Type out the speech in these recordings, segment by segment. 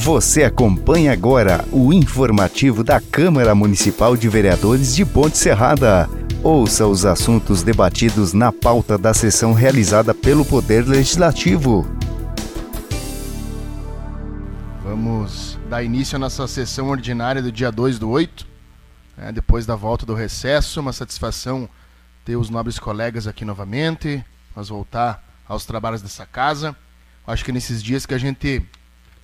Você acompanha agora o informativo da Câmara Municipal de Vereadores de Ponte Serrada. Ouça os assuntos debatidos na pauta da sessão realizada pelo Poder Legislativo. Vamos dar início à nossa sessão ordinária do dia 2 do 8, né, depois da volta do recesso. Uma satisfação ter os nobres colegas aqui novamente, nós voltar aos trabalhos dessa casa. Acho que nesses dias que a gente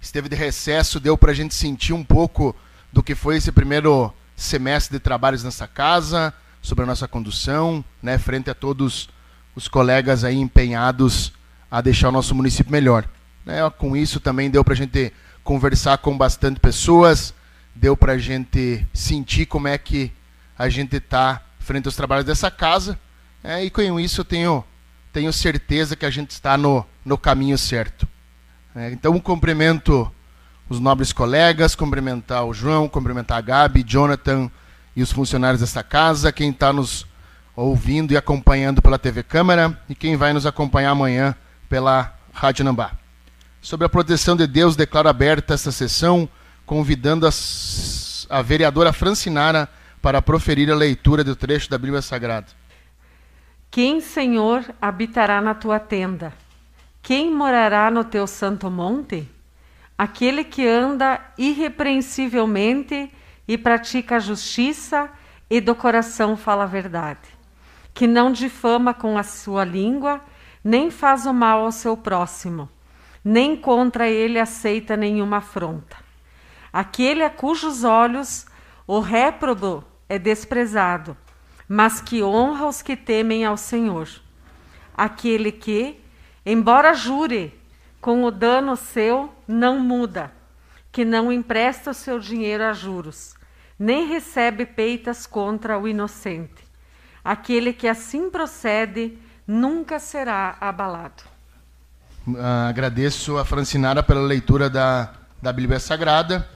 esteve de recesso, deu para a gente sentir um pouco do que foi esse primeiro semestre de trabalhos nessa casa, sobre a nossa condução, né, frente a todos os colegas aí empenhados a deixar o nosso município melhor. Né, com isso também deu para a gente conversar com bastante pessoas, deu para a gente sentir como é que a gente está frente aos trabalhos dessa casa, né, e com isso eu tenho, tenho certeza que a gente está no, no caminho certo. É, então, cumprimento os nobres colegas, cumprimentar o João, cumprimentar a Gabi, Jonathan e os funcionários dessa casa, quem está nos ouvindo e acompanhando pela TV Câmara e quem vai nos acompanhar amanhã pela Rádio Nambá. Sobre a proteção de Deus, declaro aberta esta sessão, convidando as, a vereadora Francinara para proferir a leitura do trecho da Bíblia Sagrada. Quem, Senhor, habitará na tua tenda? Quem morará no teu santo monte? Aquele que anda irrepreensivelmente e pratica a justiça e do coração fala a verdade, que não difama com a sua língua, nem faz o mal ao seu próximo, nem contra ele aceita nenhuma afronta. Aquele a cujos olhos o réprobo é desprezado, mas que honra os que temem ao Senhor. Aquele que, Embora jure, com o dano seu não muda, que não empresta o seu dinheiro a juros, nem recebe peitas contra o inocente. Aquele que assim procede nunca será abalado. Uh, agradeço a Francinara pela leitura da, da Bíblia Sagrada.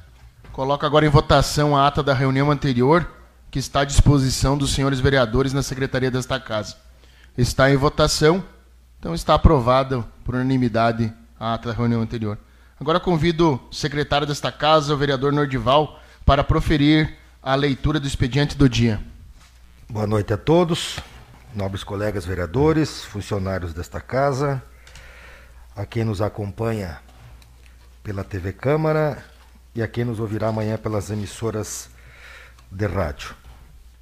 Coloco agora em votação a ata da reunião anterior, que está à disposição dos senhores vereadores na secretaria desta casa. Está em votação. Então está aprovada por unanimidade a ata da reunião anterior. Agora convido o secretário desta casa, o vereador Nordival, para proferir a leitura do expediente do dia. Boa noite a todos, nobres colegas vereadores, funcionários desta casa, a quem nos acompanha pela TV Câmara e a quem nos ouvirá amanhã pelas emissoras de rádio.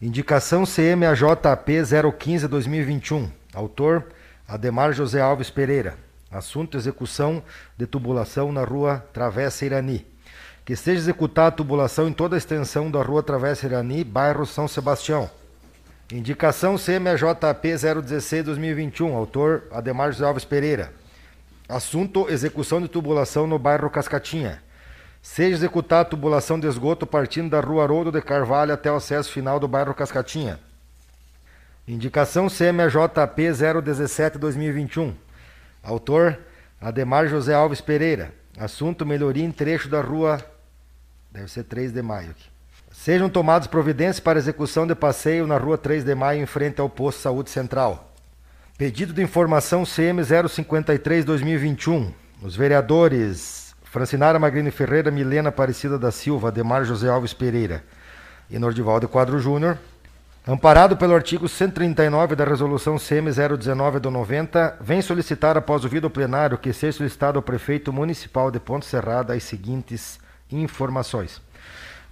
Indicação CMAJP 015-2021. Autor Ademar José Alves Pereira. Assunto: execução de tubulação na rua Travessa Irani. Que seja executada a tubulação em toda a extensão da rua Travessa Irani, bairro São Sebastião. Indicação CMJP 016-2021. Autor: Ademar José Alves Pereira. Assunto: execução de tubulação no bairro Cascatinha. Seja executada a tubulação de esgoto partindo da rua Haroldo de Carvalho até o acesso final do bairro Cascatinha. Indicação CMJP 017-2021. Autor: Ademar José Alves Pereira. Assunto: melhoria em trecho da rua. Deve ser 3 de maio. Aqui. Sejam tomadas providências para execução de passeio na rua 3 de maio, em frente ao posto Saúde Central. Pedido de informação CM 053-2021. Os vereadores Francinara Magrini Ferreira, Milena Aparecida da Silva, Ademar José Alves Pereira e Nordivaldo Quadro Júnior Amparado pelo artigo 139 da Resolução CM 019 do 90, vem solicitar após o vídeo plenário que seja solicitado ao prefeito municipal de Ponte Serrada as seguintes informações.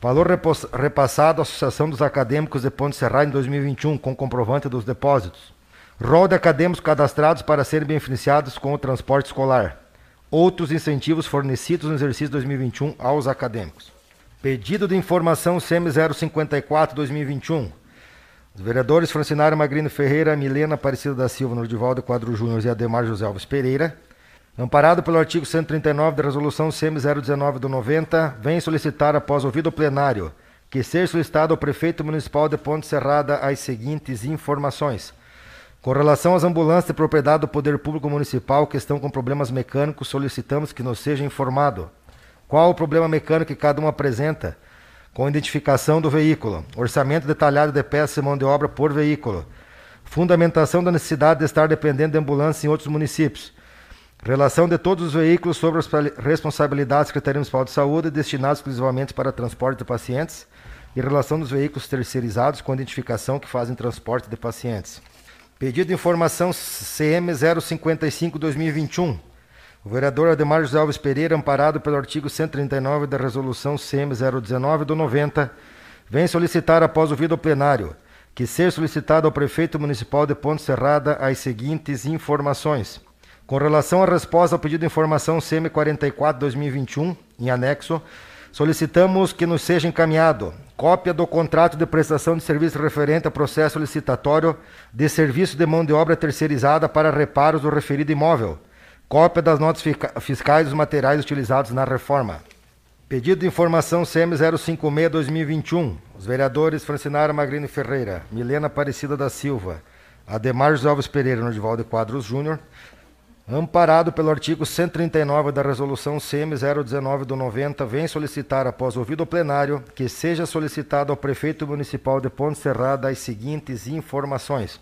Valor repassado à Associação dos Acadêmicos de Ponte Serrada em 2021 com comprovante dos depósitos. Rol de acadêmicos cadastrados para serem beneficiados com o transporte escolar. Outros incentivos fornecidos no exercício 2021 aos acadêmicos. Pedido de informação CM 054-2021 os vereadores Francinário Magrino Ferreira, Milena Aparecida da Silva, Nordivaldo Quadro Júnior e Ademar José Alves Pereira, amparado pelo artigo 139 da Resolução CM 019 do 90, vem solicitar, após ouvido o plenário, que seja solicitado ao prefeito municipal de Ponte Serrada as seguintes informações. Com relação às ambulâncias de propriedade do Poder Público Municipal que estão com problemas mecânicos, solicitamos que nos seja informado qual o problema mecânico que cada um apresenta com identificação do veículo, orçamento detalhado de peças e mão de obra por veículo, fundamentação da necessidade de estar dependendo de ambulância em outros municípios, Relação de todos os veículos sobre as responsabilidades da Secretaria Municipal de Saúde destinados exclusivamente para transporte de pacientes e relação dos veículos terceirizados com identificação que fazem transporte de pacientes. Pedido de informação CM 055-2021. O vereador Ademar José Alves Pereira, amparado pelo artigo 139 da Resolução CM 019 do 90, vem solicitar, após o vídeo plenário, que seja solicitado ao prefeito municipal de Ponte Serrada as seguintes informações. Com relação à resposta ao pedido de informação CM 44-2021, em anexo, solicitamos que nos seja encaminhado cópia do contrato de prestação de serviço referente ao processo licitatório de serviço de mão de obra terceirizada para reparos do referido imóvel, cópia das notas fiscais dos materiais utilizados na reforma. Pedido de informação CM 056-2021. Os vereadores Francinara Magrini Ferreira, Milena Aparecida da Silva, Ademar José Alves Pereira Nordival de Quadros Júnior, amparado pelo artigo 139 da Resolução CM 019 do 90, vem solicitar, após ouvido o plenário, que seja solicitado ao prefeito municipal de Ponte Serrada as seguintes informações.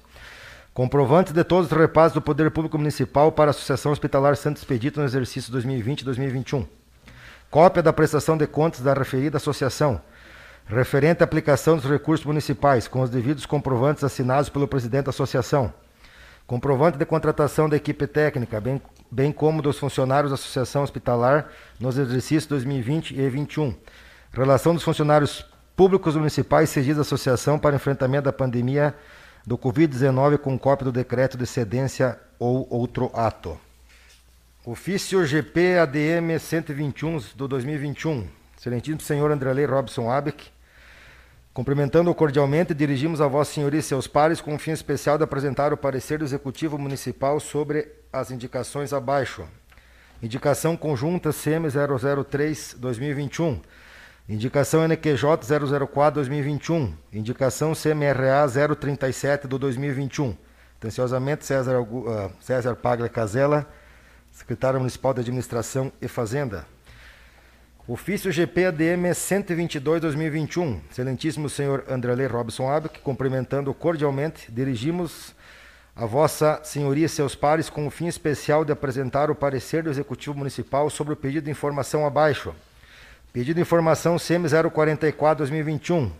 Comprovante de todos os repasses do Poder Público Municipal para a Associação Hospitalar Santo Expedito no exercício 2020-2021 cópia da prestação de contas da referida associação, referente à aplicação dos recursos municipais, com os devidos comprovantes assinados pelo presidente da associação, comprovante de contratação da equipe técnica, bem, bem como dos funcionários da associação hospitalar nos exercícios 2020 e 2021, relação dos funcionários públicos municipais cedidos à associação para enfrentamento da pandemia do Covid-19 com cópia do decreto de cedência ou outro ato. Ofício GP ADM 121 do 2021. Excelentíssimo senhor Andrelei Robson Abeck, cumprimentando-o cordialmente, dirigimos a Vossa Senhoria e seus pares com o fim especial de apresentar o parecer do Executivo Municipal sobre as indicações abaixo. Indicação conjunta CM 003 2021. Indicação NQJ 004 2021. Indicação CMRA 037 do 2021. Atenciosamente, César, uh, César Paglia Casella secretário municipal de Administração e Fazenda. Ofício GPADM 122-2021, excelentíssimo senhor Andrelê Robson Abic, cumprimentando cordialmente, dirigimos a vossa senhoria e seus pares com o fim especial de apresentar o parecer do Executivo Municipal sobre o pedido de informação abaixo. Pedido de informação CM 044-2021,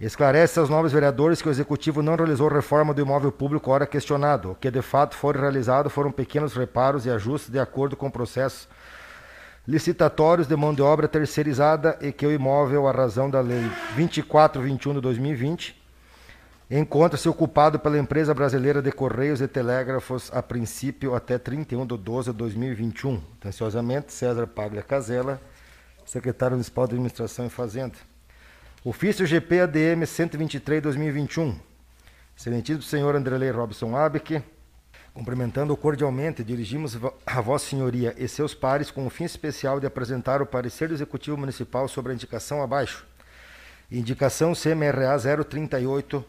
Esclarece aos novos vereadores que o Executivo não realizou reforma do imóvel público ora questionado. O que de fato foi realizado foram pequenos reparos e ajustes de acordo com processos licitatórios de mão de obra terceirizada e que o imóvel, à razão da Lei 2421 de 2020, encontra-se ocupado pela empresa brasileira de Correios e Telégrafos a princípio até 31 de 12 de 2021. Atenciosamente, César Paglia Casella, secretário municipal de Administração e Fazenda. Ofício GP ADM 123-2021. Excelentíssimo senhor Andrelei Robson Abeck, cumprimentando cordialmente, dirigimos a Vossa Senhoria e seus pares com o fim especial de apresentar o parecer do Executivo Municipal sobre a indicação abaixo. Indicação CMRA 038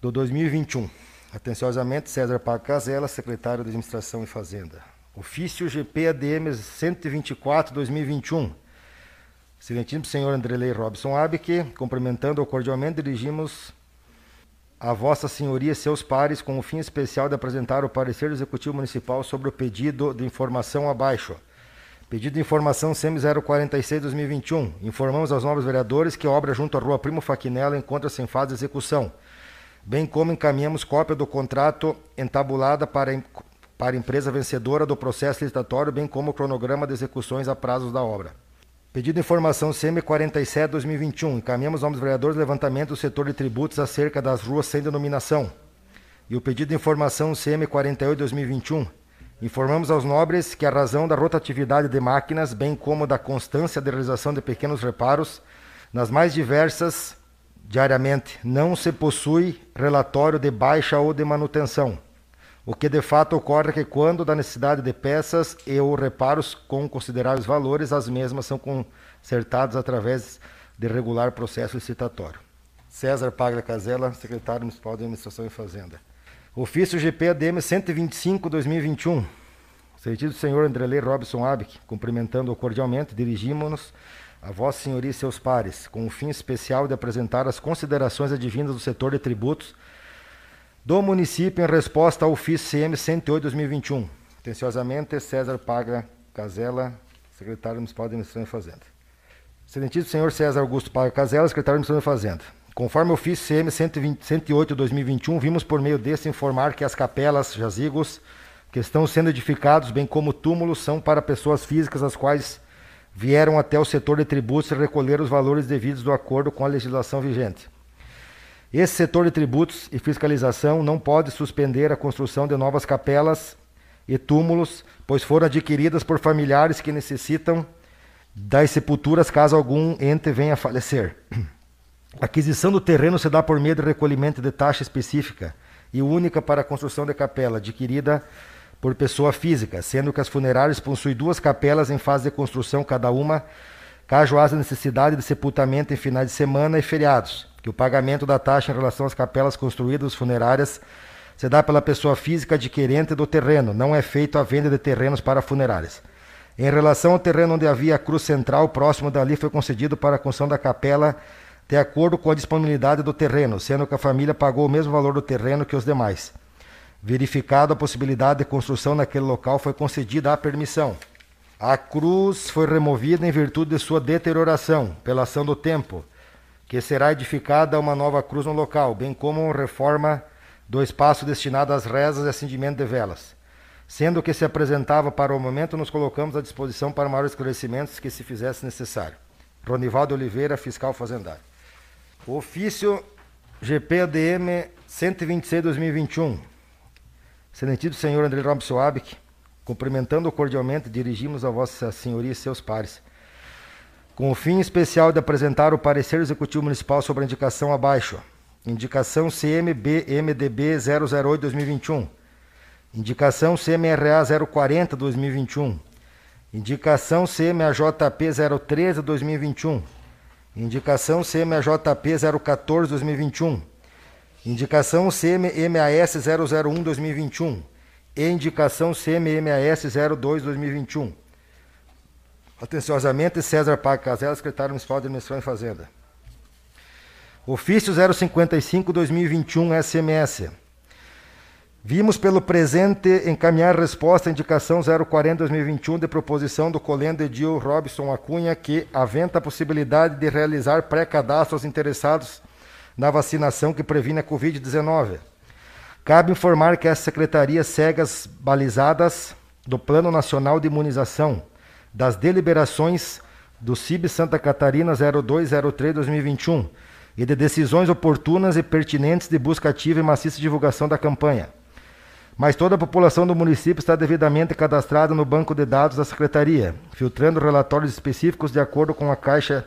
do 2021. Atenciosamente, César Paco Casella, secretário de Administração e Fazenda. Ofício GP ADM 124-2021. Excelentíssimo senhor Andrelei Robson Abique, cumprimentando-o cordialmente, dirigimos a Vossa Senhoria e seus pares com o fim especial de apresentar o parecer do Executivo Municipal sobre o pedido de informação abaixo. Pedido de informação CM 046-2021. Informamos aos novos vereadores que a obra junto à rua Primo Faquinella encontra-se em fase de execução, bem como encaminhamos cópia do contrato entabulada para, para a empresa vencedora do processo licitatório, bem como o cronograma de execuções a prazos da obra. Pedido de informação CM47-2021. Encaminhamos aos vereadores levantamento do setor de tributos acerca das ruas sem denominação. E o pedido de informação CM48-2021. Informamos aos nobres que a razão da rotatividade de máquinas, bem como da constância de realização de pequenos reparos, nas mais diversas, diariamente, não se possui relatório de baixa ou de manutenção. O que de fato ocorre é que quando da necessidade de peças e ou reparos com consideráveis valores, as mesmas são consertadas através de regular processo licitatório. César Paglia Casella, secretário municipal de Administração e Fazenda. Ofício GPADM 125-2021. Sentido senhor Andrelei Robson Abic, cumprimentando-o cordialmente, dirigimos-nos a Vossa Senhoria e seus pares, com o fim especial de apresentar as considerações advindas do setor de tributos do município em resposta ao ofício CM 108-2021, Atenciosamente, César Paga Casella, secretário municipal de Administração e Fazenda. Excelentíssimo senhor César Augusto Paga Casella, secretário de Administração e Fazenda. Conforme o ofício CM 108-2021, vimos por meio desse informar que as capelas, jazigos, que estão sendo edificados, bem como túmulos, são para pessoas físicas as quais vieram até o setor de tributos recolher os valores devidos do acordo com a legislação vigente. Esse setor de tributos e fiscalização não pode suspender a construção de novas capelas e túmulos, pois foram adquiridas por familiares que necessitam das sepulturas caso algum ente venha a falecer. A aquisição do terreno se dá por meio de recolhimento de taxa específica e única para a construção de capela, adquirida por pessoa física, sendo que as funerárias possuem duas capelas em fase de construção cada uma, caso haja necessidade de sepultamento em finais de semana e feriados, que o pagamento da taxa em relação às capelas construídas funerárias se dá pela pessoa física adquirente do terreno, não é feito a venda de terrenos para funerárias. Em relação ao terreno onde havia a cruz central, próximo dali foi concedido para a construção da capela de acordo com a disponibilidade do terreno, sendo que a família pagou o mesmo valor do terreno que os demais. Verificada a possibilidade de construção naquele local, foi concedida a permissão. A cruz foi removida em virtude de sua deterioração pela ação do tempo, que será edificada uma nova cruz no local, bem como reforma do espaço destinado às rezas e acendimento de velas. Sendo que se apresentava para o momento, nos colocamos à disposição para maiores esclarecimentos que se fizesse necessário. Ronivaldo Oliveira, fiscal fazendário. Ofício GPADM 126-2021. Excelentíssimo senhor André Robson Abic, cumprimentando cordialmente, dirigimos a Vossa Senhoria e seus pares. Com o fim especial de apresentar o parecer executivo municipal sobre a indicação abaixo. Indicação CMB-MDB 008-2021. Indicação CMRA 040-2021. Indicação CMAJP 013-2021. Indicação CMAJP 014-2021 Indicação CMMAS 001-2021 e indicação CMMAS 02-2021. Atenciosamente, César Paga Casella, secretário municipal de Administração e Fazenda. Ofício 055-2021 SMS. Vimos pelo presente encaminhar resposta à indicação 040-2021 de proposição do colendo Edil Robson Acunha que aventa a possibilidade de realizar pré-cadastro aos interessados na vacinação que previne a Covid-19. Cabe informar que essa secretaria segue as balizadas do Plano Nacional de Imunização, das deliberações do CIB Santa Catarina 0203-2021 e de decisões oportunas e pertinentes de busca ativa e maciça divulgação da campanha. Mas toda a população do município está devidamente cadastrada no banco de dados da secretaria, filtrando relatórios específicos de acordo com a caixa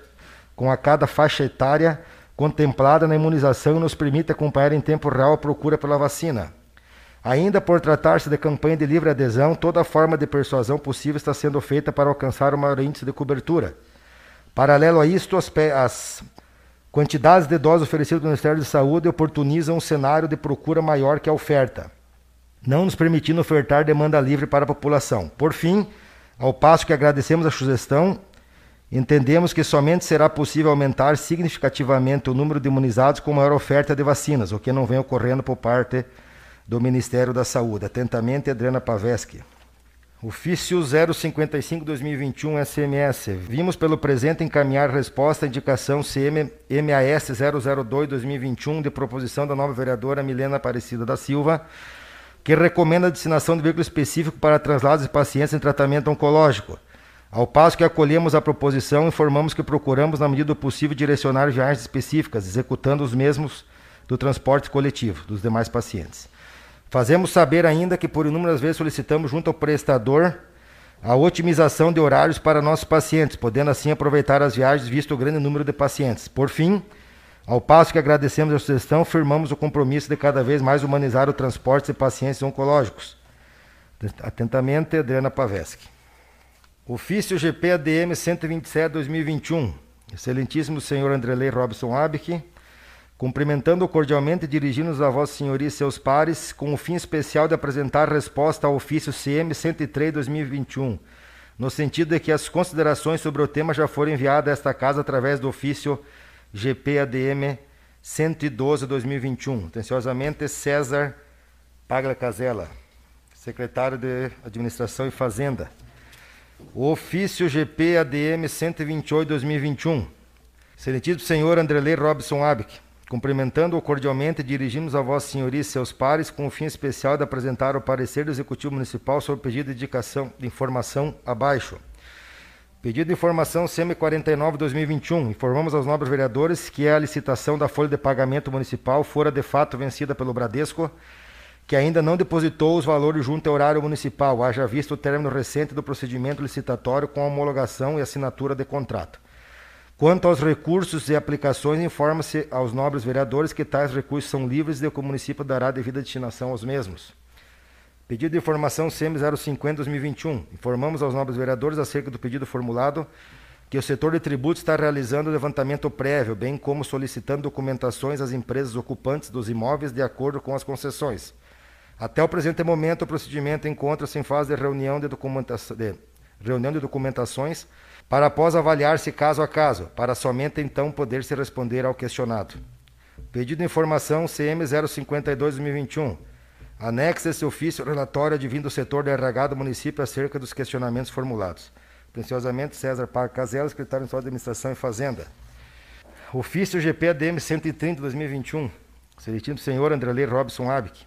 com a cada faixa etária contemplada na imunização e nos permite acompanhar em tempo real a procura pela vacina. Ainda por tratar-se de campanha de livre adesão, toda forma de persuasão possível está sendo feita para alcançar o maior índice de cobertura. Paralelo a isto, as, as quantidades de doses oferecidas pelo Ministério da Saúde oportunizam um cenário de procura maior que a oferta, não nos permitindo ofertar demanda livre para a população. Por fim, ao passo que agradecemos a sugestão, Entendemos que somente será possível aumentar significativamente o número de imunizados com maior oferta de vacinas, o que não vem ocorrendo por parte do Ministério da Saúde. Atentamente, Adriana Paveschi. Ofício 055-2021 SMS. Vimos pelo presente encaminhar resposta à indicação CM-MAS 002-2021 de proposição da nova vereadora Milena Aparecida da Silva, que recomenda a destinação de veículo específico para traslados de pacientes em tratamento oncológico ao passo que acolhemos a proposição, informamos que procuramos, na medida do possível, direcionar viagens específicas, executando os mesmos do transporte coletivo dos demais pacientes. Fazemos saber ainda que por inúmeras vezes solicitamos junto ao prestador a otimização de horários para nossos pacientes, podendo assim aproveitar as viagens visto o grande número de pacientes. Por fim, ao passo que agradecemos a sugestão, firmamos o compromisso de cada vez mais humanizar o transporte de pacientes oncológicos. Atentamente, Adriana Paveschi. Ofício GPADM 127-2021. Excelentíssimo senhor Andrelei Robson Abic, cumprimentando cordialmente e dirigindo-nos a Vossa Senhoria e seus pares, com o fim especial de apresentar resposta ao ofício CM 103-2021, no sentido de que as considerações sobre o tema já foram enviadas a esta casa através do ofício GPADM 112-2021. Atenciosamente, César Pagla Casella secretário de Administração e Fazenda. Ofício GP ADM 128-2021. Excelentíssimo senhor Andrelei Robson Abic, cumprimentando-o cordialmente, dirigimos a Vossa Senhoria e seus pares com o fim especial de apresentar o parecer do Executivo Municipal sobre o pedido de indicação de informação abaixo. Pedido de informação CM49-2021. Informamos aos nobres vereadores que a licitação da folha de pagamento municipal fora de fato vencida pelo Bradesco, que ainda não depositou os valores junto ao horário municipal, haja visto o término recente do procedimento licitatório com a homologação e assinatura de contrato. Quanto aos recursos e aplicações, informa-se aos nobres vereadores que tais recursos são livres e que o município dará devida destinação aos mesmos. Pedido de informação CM 050-2021. Informamos aos nobres vereadores acerca do pedido formulado que o setor de tributos está realizando o levantamento prévio, bem como solicitando documentações às empresas ocupantes dos imóveis de acordo com as concessões. Até o presente momento, o procedimento encontra-se em fase de reunião de, documentação, de reunião de documentações para após avaliar-se caso a caso, para somente então poder se responder ao questionado. Pedido de informação CM 052-2021. Anexa esse ofício relatório advindo do setor de RH do município acerca dos questionamentos formulados. Atenciosamente, César Paga Casella, secretário de Administração e Fazenda. Ofício GP ADM 130 2021. Excelentíssimo senhor Andrelei Robson Abic.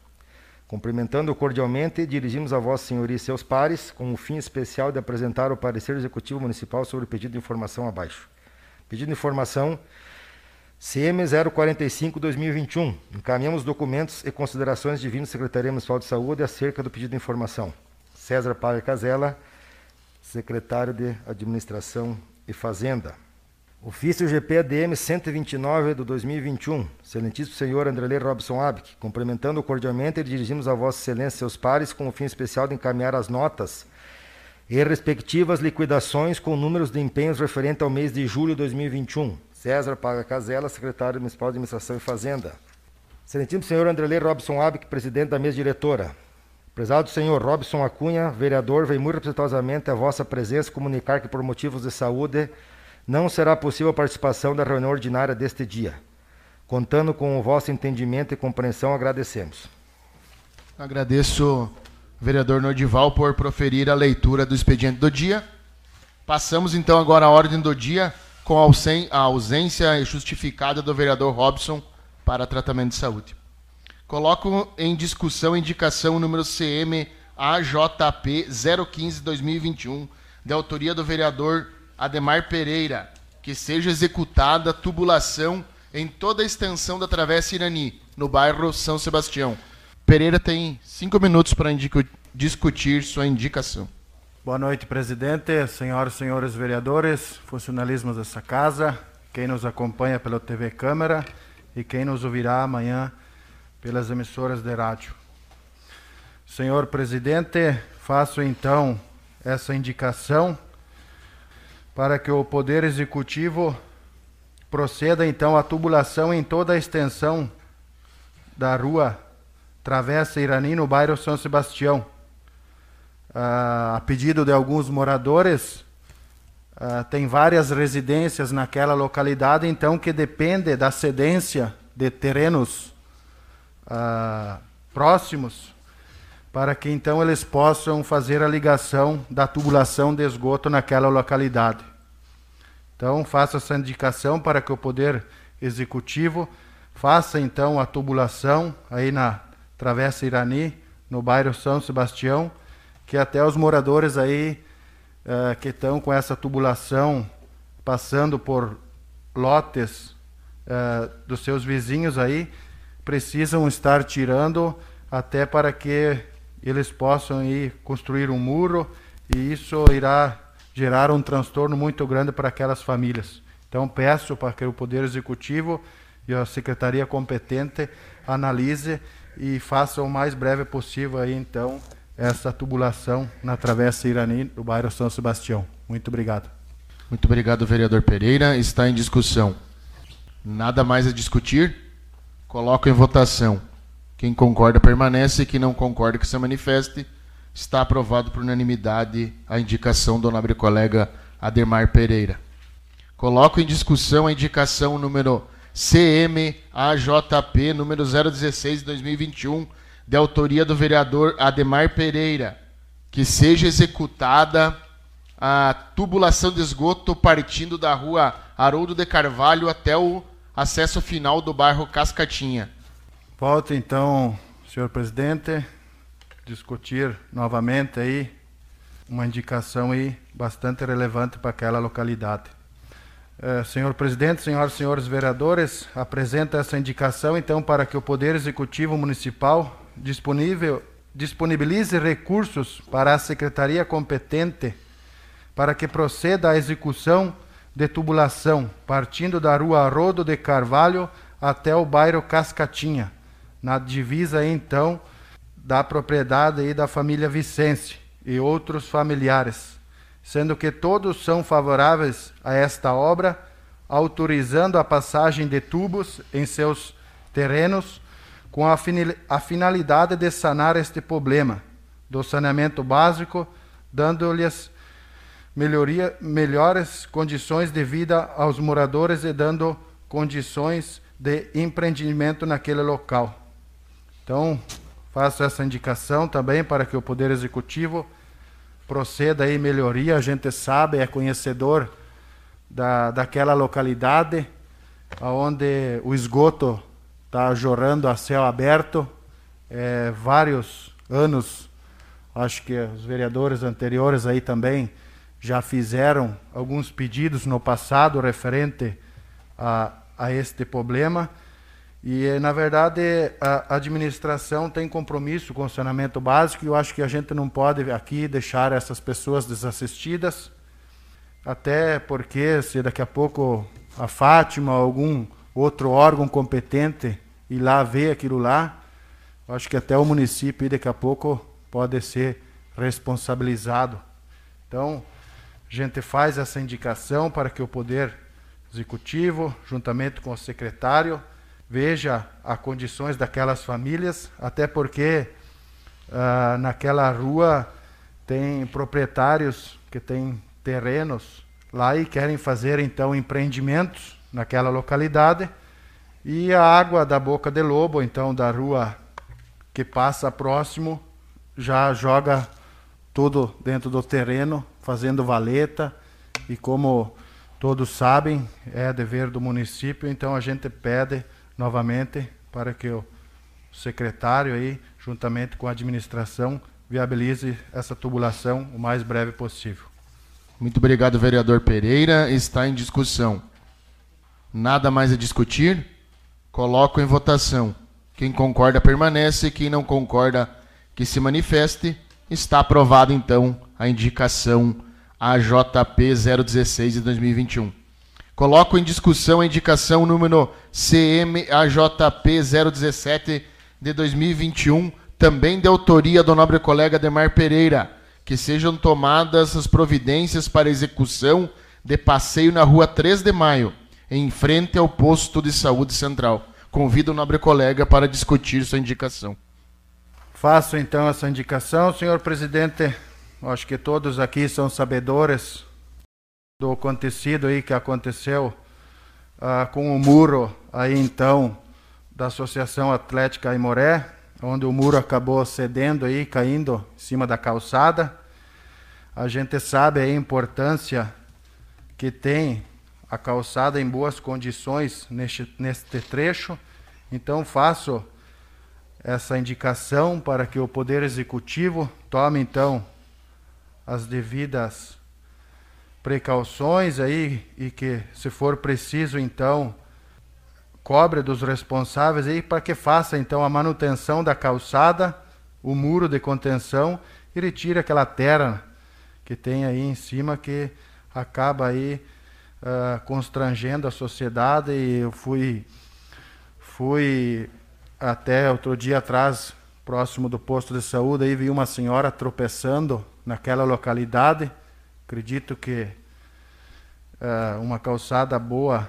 Cumprimentando cordialmente, dirigimos a Vossa Senhoria e seus pares com o fim especial de apresentar o parecer executivo municipal sobre o pedido de informação abaixo. Pedido de informação CM 045-2021. Encaminhamos documentos e considerações de vindo Secretaria Municipal de Saúde acerca do pedido de informação. César Paga Casella, secretário de Administração e Fazenda. Ofício GPADM 129 do 2021. Excelentíssimo senhor Andrelei Robson Abic, cumprimentando cordialmente, dirigimos a Vossa Excelência e seus pares com o fim especial de encaminhar as notas e respectivas liquidações com números de empenhos referente ao mês de julho de 2021 César Paga Casella, secretário municipal de Administração e Fazenda. Excelentíssimo senhor Andrelei Robson Abic, presidente da mesa diretora. Prezado senhor Robson Acunha, vereador, vem muito respeitosamente a vossa presença comunicar que por motivos de saúde não será possível a participação da reunião ordinária deste dia. Contando com o vosso entendimento e compreensão, agradecemos. Agradeço, vereador Nordival, por proferir a leitura do expediente do dia. Passamos então agora à ordem do dia com a ausência justificada do vereador Robson para tratamento de saúde. Coloco em discussão a indicação número CM AJP 015-2021, de autoria do vereador Ademar Pereira, que seja executada tubulação em toda a extensão da Travessa Irani, no bairro São Sebastião. Pereira tem cinco minutos para discutir sua indicação. Boa noite, presidente, senhoras e senhores vereadores, funcionalismos dessa casa, quem nos acompanha pela TV Câmara e quem nos ouvirá amanhã pelas emissoras de rádio. Senhor presidente, faço então essa indicação para que o Poder Executivo proceda então à tubulação em toda a extensão da rua Travessa Irani, no bairro São Sebastião a pedido de alguns moradores, tem várias residências naquela localidade, então que depende da cedência de terrenos próximos, para que então eles possam fazer a ligação da tubulação de esgoto naquela localidade. Então, faço essa indicação para que o Poder Executivo faça então a tubulação aí na Travessa Irani, no bairro São Sebastião, que até os moradores aí uh, que estão com essa tubulação passando por lotes uh, dos seus vizinhos aí precisam estar tirando até para que eles possam ir construir um muro e isso irá gerar um transtorno muito grande para aquelas famílias. Então peço para que o Poder Executivo e a Secretaria competente analise e faça o mais breve possível aí então essa tubulação na Travessa Irani, do bairro São Sebastião. Muito obrigado. Muito obrigado, vereador Pereira. Está em discussão. Nada mais a discutir? Coloco em votação. Quem concorda permanece, quem não concorda que se manifeste. Está aprovado por unanimidade a indicação do nobre colega Ademar Pereira. Coloco em discussão a indicação número CMAJP número 016 de 2021 de autoria do vereador Ademar Pereira, que seja executada a tubulação de esgoto partindo da rua Haroldo de Carvalho até o acesso final do bairro Cascatinha. Volto então, senhor presidente, discutir novamente aí uma indicação aí bastante relevante para aquela localidade. Eh, senhor presidente, senhoras e senhores vereadores, apresento essa indicação então para que o Poder Executivo Municipal disponibilize recursos para a secretaria competente para que proceda a execução de tubulação, partindo da rua Rodo de Carvalho até o bairro Cascatinha, na divisa então da propriedade e da família Vicente e outros familiares, sendo que todos são favoráveis a esta obra, autorizando a passagem de tubos em seus terrenos com a, finalidade de sanar este problema do saneamento básico, dando-lhes melhoria, melhores condições de vida aos moradores e dando condições de empreendimento naquele local. Então, faço essa indicação também para que o Poder Executivo proceda aí melhoria. A gente sabe, é conhecedor da, daquela localidade onde o esgoto está jorrando a céu aberto. É, vários anos, acho que os vereadores anteriores aí também já fizeram alguns pedidos no passado referente a, a este problema. E, na verdade, a administração tem compromisso com o saneamento básico e eu acho que a gente não pode aqui deixar essas pessoas desassistidas, até porque se daqui a pouco a Fátima ou algum outro órgão competente ir lá ver aquilo lá, acho que até o município daqui a pouco pode ser responsabilizado. Então, a gente faz essa indicação para que o Poder Executivo, juntamente com o secretário, veja as condições daquelas famílias, até porque uh, naquela rua tem proprietários que têm terrenos lá e querem fazer então empreendimentos naquela localidade. E a água da Boca de Lobo, então da rua que passa próximo, já joga tudo dentro do terreno fazendo valeta e como todos sabem, é dever do município, então a gente pede novamente para que o secretário aí, juntamente com a administração, viabilize essa tubulação o mais breve possível. Muito obrigado, vereador Pereira. Está em discussão. Nada mais a discutir? Coloco em votação. Quem concorda permanece, quem não concorda que se manifeste. Está aprovada então a indicação AJP 016 de 2021. Coloco em discussão a indicação número CMAJP 017 de 2021, também de autoria do nobre colega Demar Pereira, que sejam tomadas as providências para execução de passeio na rua 3 de Maio, em frente ao posto de saúde central. Convido o nobre colega para discutir sua indicação. Faço então essa indicação, senhor presidente. Acho que todos aqui são sabedores do acontecido aí que aconteceu uh, com o muro aí então da Associação Atlética Imoré, onde o muro acabou cedendo aí, caindo em cima da calçada. A gente sabe a importância que tem a calçada em boas condições neste, neste trecho. Então faço essa indicação para que o Poder Executivo tome então as devidas precauções aí e que, se for preciso, então cobre dos responsáveis aí para que faça então a manutenção da calçada, o muro de contenção e retire aquela terra que tem aí em cima que acaba aí uh, constrangendo a sociedade e eu fui fui até outro dia atrás, próximo do posto de saúde, aí vi uma senhora tropeçando naquela localidade. Acredito que uh, uma calçada boa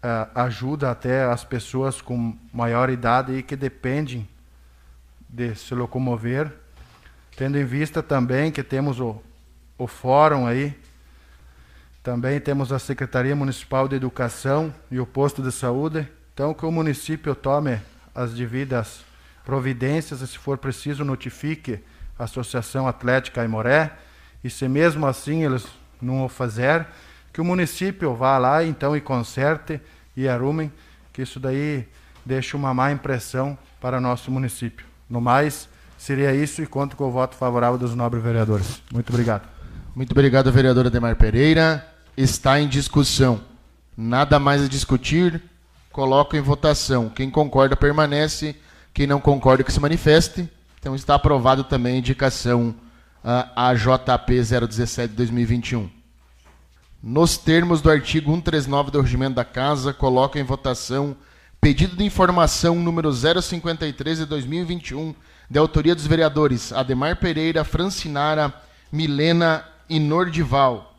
uh, ajuda até as pessoas com maior idade e que dependem de se locomover. Tendo em vista também que temos o, o fórum aí, também temos a Secretaria Municipal de Educação e o posto de saúde então, que o município tome as devidas providências e, se for preciso, notifique a Associação Atlética Aimoré. E se mesmo assim eles não o fizer, que o município vá lá então e conserte e arrumem, que isso daí deixa uma má impressão para nosso município. No mais, seria isso e conto com o voto favorável dos nobres vereadores. Muito obrigado. Muito obrigado, vereador Ademar Pereira. Está em discussão. Nada mais a discutir. Coloco em votação. Quem concorda permanece. Quem não concorda que se manifeste. Então está aprovado também a indicação uh, AJP 017 2021. Nos termos do artigo 139 do Regimento da Casa, coloco em votação pedido de informação número 053 de 2021, de autoria dos vereadores Ademar Pereira, Francinara, Milena e Nordival,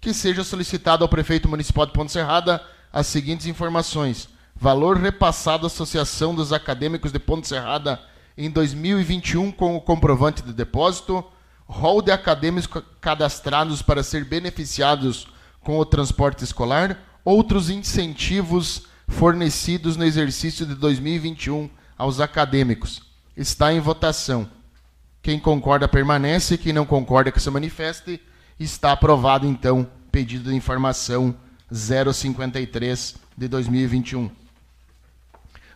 que seja solicitado ao prefeito municipal de Ponte Serrada as seguintes informações: valor repassado à Associação dos Acadêmicos de Ponte Serrada em 2021 com o comprovante de depósito, rol de acadêmicos cadastrados para ser beneficiados com o transporte escolar, outros incentivos fornecidos no exercício de 2021 aos acadêmicos. Está em votação. Quem concorda permanece, quem não concorda que se manifeste. Está aprovado então pedido de informação 053 de 2021.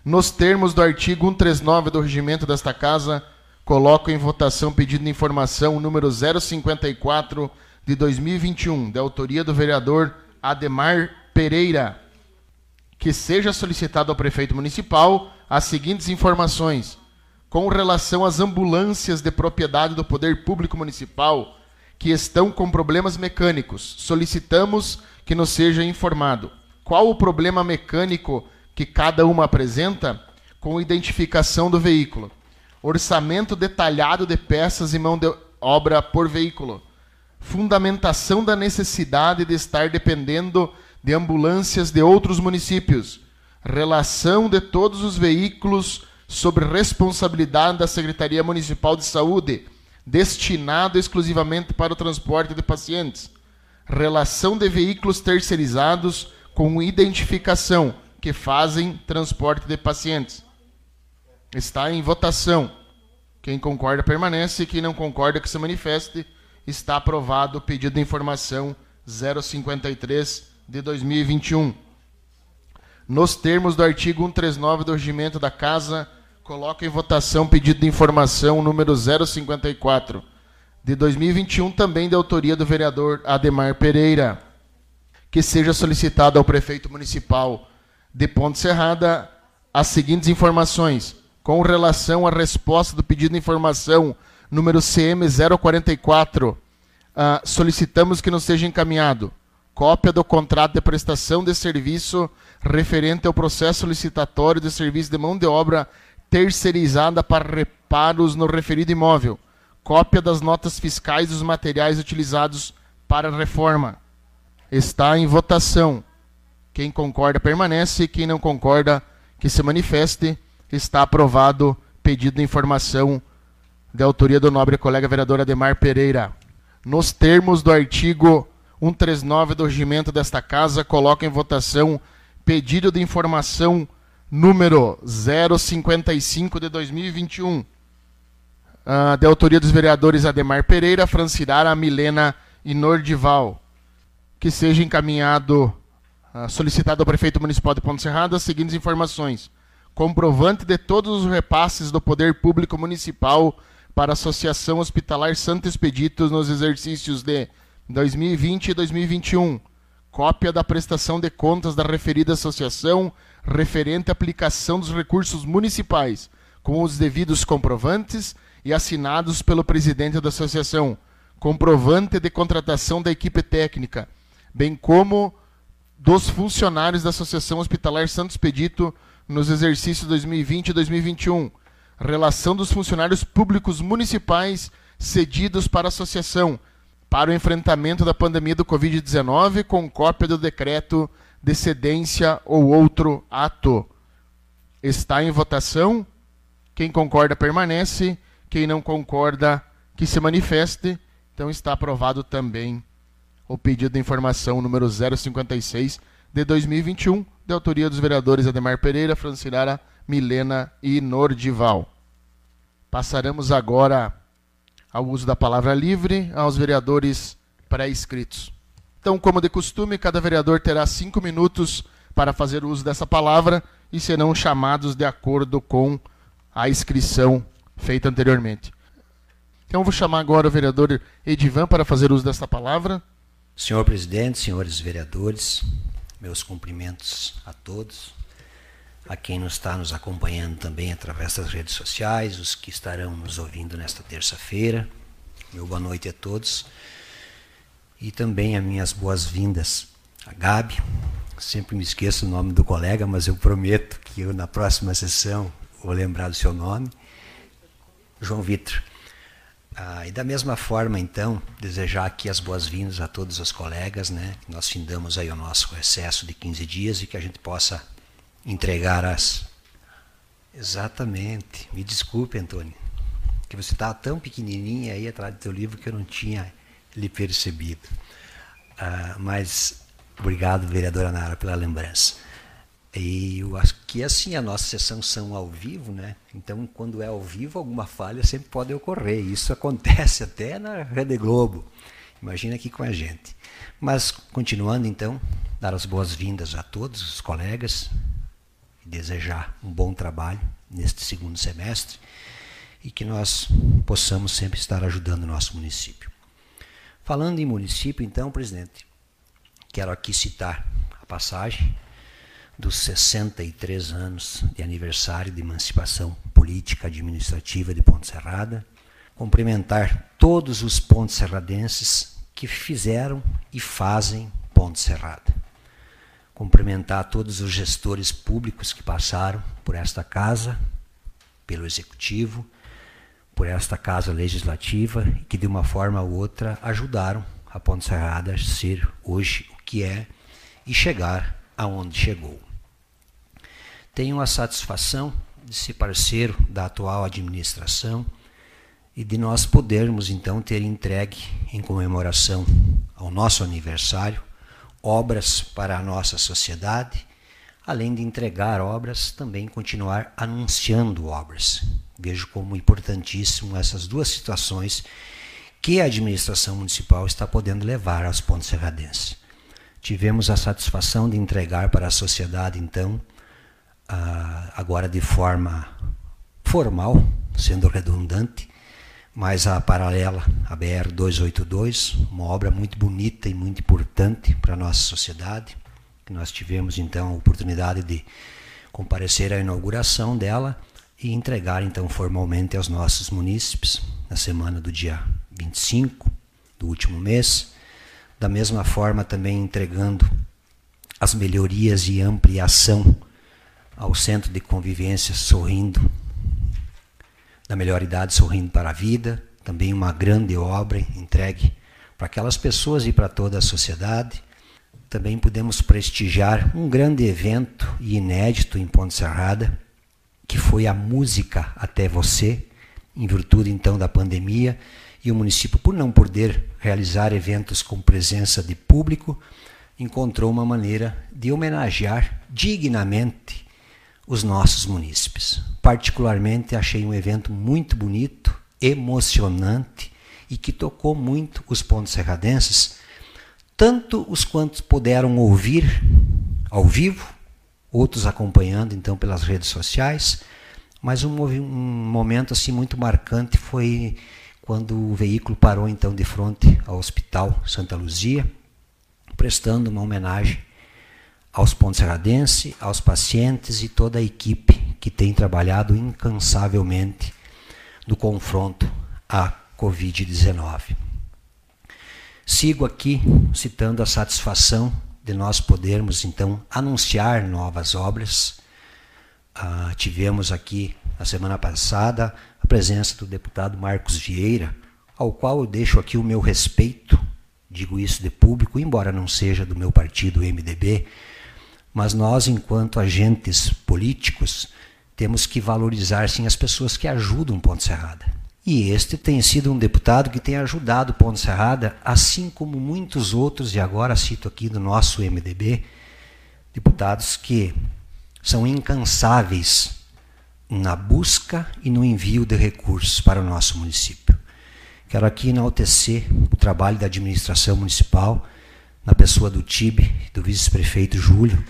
Nos termos do artigo 139 do regimento desta casa, coloco em votação pedido de informação número 054 de 2021, de autoria do vereador Ademar Pereira, que seja solicitado ao prefeito municipal as seguintes informações: com relação às ambulâncias de propriedade do Poder Público Municipal que estão com problemas mecânicos. Solicitamos que nos seja informado qual o problema mecânico que cada uma apresenta com identificação do veículo, orçamento detalhado de peças e mão de obra por veículo, fundamentação da necessidade de estar dependendo de ambulâncias de outros municípios, relação de todos os veículos sobre responsabilidade da Secretaria Municipal de Saúde, destinado exclusivamente para o transporte de pacientes. Relação de veículos terceirizados com identificação que fazem transporte de pacientes. Está em votação. Quem concorda permanece, quem não concorda que se manifeste. Está aprovado o pedido de informação 053 de 2021. Nos termos do artigo 139 do Regimento da Casa, Coloco em votação pedido de informação número 054 de 2021, também de autoria do vereador Ademar Pereira, que seja solicitado ao prefeito municipal de Ponte Serrada as seguintes informações com relação à resposta do pedido de informação número CM 044. Uh, solicitamos que nos seja encaminhado cópia do contrato de prestação de serviço referente ao processo licitatório de serviço de mão de obra terceirizada para reparos no referido imóvel, cópia das notas fiscais dos materiais utilizados para a reforma. Está em votação. Quem concorda permanece, quem não concorda que se manifeste. Está aprovado pedido de informação de autoria do nobre colega vereador Ademar Pereira. Nos termos do artigo 139 do regimento desta casa, coloca em votação pedido de informação número 055 de 2021, uh, ah, de autoria dos vereadores Ademar Pereira, Francirara, Milena e Nordival, que seja encaminhado, solicitado ao prefeito municipal de Ponte Serrada as seguintes informações. Comprovante de todos os repasses do poder público municipal para a Associação Hospitalar Santo Expedito nos exercícios de 2020 e 2021. Cópia da prestação de contas da referida associação referente à aplicação dos recursos municipais, com os devidos comprovantes e assinados pelo presidente da associação, comprovante de contratação da equipe técnica, bem como dos funcionários da Associação Hospitalar Santos Pedito nos exercícios 2020 e 2021, relação dos funcionários públicos municipais cedidos para a associação para o enfrentamento da pandemia do Covid-19 com cópia do decreto decedência ou outro ato. Está em votação. Quem concorda permanece. Quem não concorda, que se manifeste. Então está aprovado também o pedido de informação número 056 de 2021, de autoria dos vereadores Ademar Pereira, Francirara, Milena e Nordival. Passaremos agora ao uso da palavra livre aos vereadores pré-inscritos. Então, como de costume, cada vereador terá cinco minutos para fazer uso dessa palavra e serão chamados de acordo com a inscrição feita anteriormente. Então, vou chamar agora o vereador Edivan para fazer uso desta palavra. Senhor presidente, senhores vereadores, meus cumprimentos a todos, a quem nos está nos acompanhando também através das redes sociais, os que estarão nos ouvindo nesta terça-feira. Meu boa noite a todos. E também as minhas boas-vindas a Gabi. Sempre me esqueço o nome do colega, mas eu prometo que eu, na próxima sessão vou lembrar do seu nome. João Vitor. Ah, e da mesma forma, então, desejar aqui as boas-vindas a todos os colegas, né? Nós findamos aí o nosso recesso de 15 dias e que a gente possa entregar as. Exatamente. Me desculpe, Antônio, que você estava tão pequenininha aí atrás do teu livro que eu não tinha lhe percebido. Ah, mas obrigado, vereadora Nara, pela lembrança. E eu acho que assim a nossa sessão são ao vivo, né? Então, quando é ao vivo, alguma falha sempre pode ocorrer. Isso acontece até na Rede Globo. Imagina aqui com a gente. Mas continuando então, dar as boas-vindas a todos os colegas e desejar um bom trabalho neste segundo semestre e que nós possamos sempre estar ajudando o nosso município. Falando em município, então, presidente, quero aqui citar a passagem dos 63 anos de aniversário de emancipação política administrativa de Ponte Serrada, cumprimentar todos os pontes serradenses que fizeram e fazem Ponte Serrada. Cumprimentar todos os gestores públicos que passaram por esta casa, pelo executivo, por esta casa legislativa e que de uma forma ou outra ajudaram a Ponte Serrada a ser hoje o que é e chegar aonde chegou. Tenho a satisfação de ser parceiro da atual administração e de nós podermos então ter entregue em comemoração ao nosso aniversário obras para a nossa sociedade, além de entregar obras, também continuar anunciando obras. Vejo como importantíssimo essas duas situações que a administração municipal está podendo levar aos pontos serradenses. Tivemos a satisfação de entregar para a sociedade, então, agora de forma formal, sendo redundante, mas a paralela, a BR 282, uma obra muito bonita e muito importante para a nossa sociedade, que nós tivemos então a oportunidade de comparecer à inauguração dela e entregar então formalmente aos nossos munícipes na semana do dia 25 do último mês, da mesma forma também entregando as melhorias e ampliação ao Centro de Convivência Sorrindo, da Melhor Idade Sorrindo para a Vida, também uma grande obra entregue para aquelas pessoas e para toda a sociedade. Também pudemos prestigiar um grande evento e inédito em Ponte Serrada, que foi a música até você, em virtude então da pandemia, e o município, por não poder realizar eventos com presença de público, encontrou uma maneira de homenagear dignamente os nossos munícipes. Particularmente achei um evento muito bonito, emocionante e que tocou muito os pontos serradenses, tanto os quantos puderam ouvir ao vivo, outros acompanhando então pelas redes sociais, mas um, um momento assim muito marcante foi quando o veículo parou então de frente ao Hospital Santa Luzia, prestando uma homenagem aos pontos serradenses, aos pacientes e toda a equipe que tem trabalhado incansavelmente no confronto à Covid-19. Sigo aqui citando a satisfação de nós podermos então anunciar novas obras. Ah, tivemos aqui na semana passada a presença do deputado Marcos Vieira, ao qual eu deixo aqui o meu respeito, digo isso de público, embora não seja do meu partido MDB, mas nós, enquanto agentes políticos, temos que valorizar sim as pessoas que ajudam Ponte Serrada. E este tem sido um deputado que tem ajudado Ponte Serrada, assim como muitos outros, e agora cito aqui do nosso MDB, deputados que são incansáveis na busca e no envio de recursos para o nosso município. Quero aqui enaltecer o trabalho da administração municipal, na pessoa do TIB, do vice-prefeito Júlio,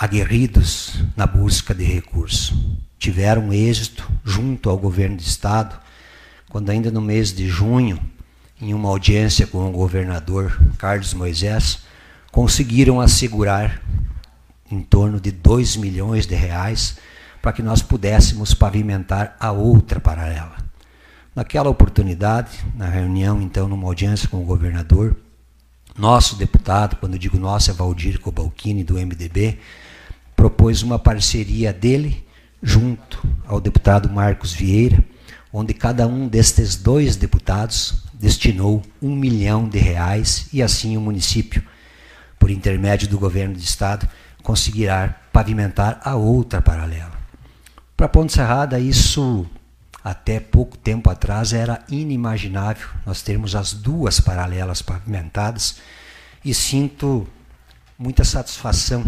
aguerridos na busca de recursos. Tiveram êxito junto ao governo do estado, quando ainda no mês de junho, em uma audiência com o governador Carlos Moisés, conseguiram assegurar em torno de 2 milhões de reais para que nós pudéssemos pavimentar a outra paralela. Naquela oportunidade, na reunião, então, numa audiência com o governador, nosso deputado, quando digo nosso, é Valdir Cobalcini, do MDB, propôs uma parceria dele junto ao deputado Marcos Vieira, onde cada um destes dois deputados destinou um milhão de reais e assim o município, por intermédio do governo de estado, conseguirá pavimentar a outra paralela. Para Ponte Serrada, isso até pouco tempo atrás era inimaginável nós termos as duas paralelas pavimentadas e sinto muita satisfação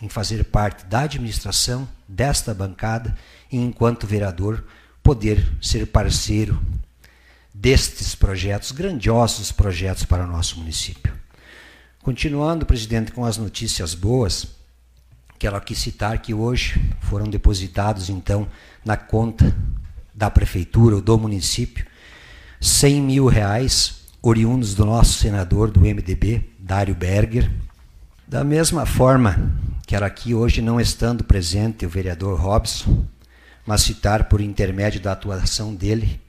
em fazer parte da administração desta bancada e, enquanto vereador, poder ser parceiro destes projetos, grandiosos projetos para o nosso município. Continuando, presidente, com as notícias boas, quero aqui citar que hoje foram depositados, então, na conta da prefeitura ou do município, 100 mil reais oriundos do nosso senador do MDB, Dário Berger. Da mesma forma, quero aqui hoje, não estando presente o vereador Robson, mas citar por intermédio da atuação dele,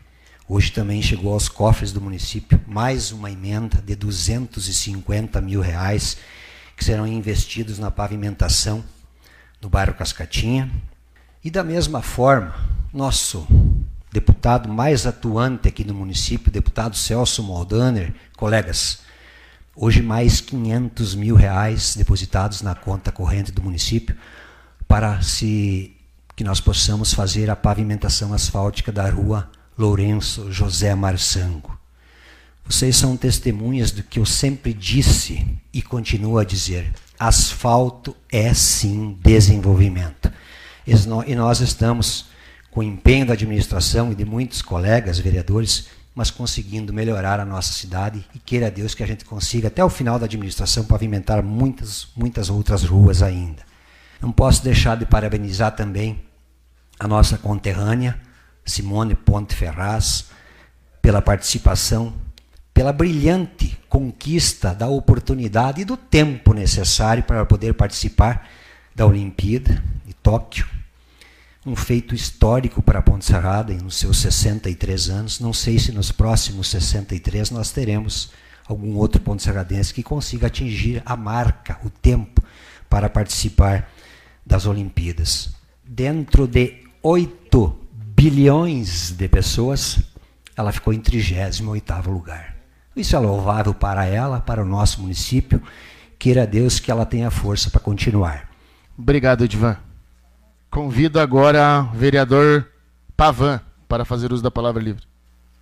hoje também chegou aos cofres do município mais uma emenda de 250 mil reais que serão investidos na pavimentação no bairro Cascatinha. E da mesma forma, nosso deputado mais atuante aqui no município, deputado Celso Moldaner, colegas, hoje mais 500 mil reais depositados na conta corrente do município para se que nós possamos fazer a pavimentação asfáltica da rua Lourenço José Marçango. Vocês são testemunhas do que eu sempre disse e continuo a dizer. Asfalto é sim desenvolvimento. E nós estamos, com o empenho da administração e de muitos colegas vereadores, mas conseguindo melhorar a nossa cidade e queira Deus que a gente consiga, até o final da administração, pavimentar muitas, muitas outras ruas ainda. Não posso deixar de parabenizar também a nossa conterrânea, Simone Ponte Ferraz, pela participação, pela brilhante conquista da oportunidade e do tempo necessário para poder participar da Olimpíada de Tóquio. Um feito histórico para a Ponte Serrada nos seus 63 anos. Não sei se nos próximos 63 nós teremos algum outro Ponte Serradense que consiga atingir a marca, o tempo, para participar das Olimpíadas. Dentro de 8 bilhões de pessoas, ela ficou em 38º lugar. Isso é louvável para ela, para o nosso município. Queira Deus que ela tenha força para continuar. Obrigado, Edvan. Convido agora o vereador Pavan para fazer uso da palavra livre.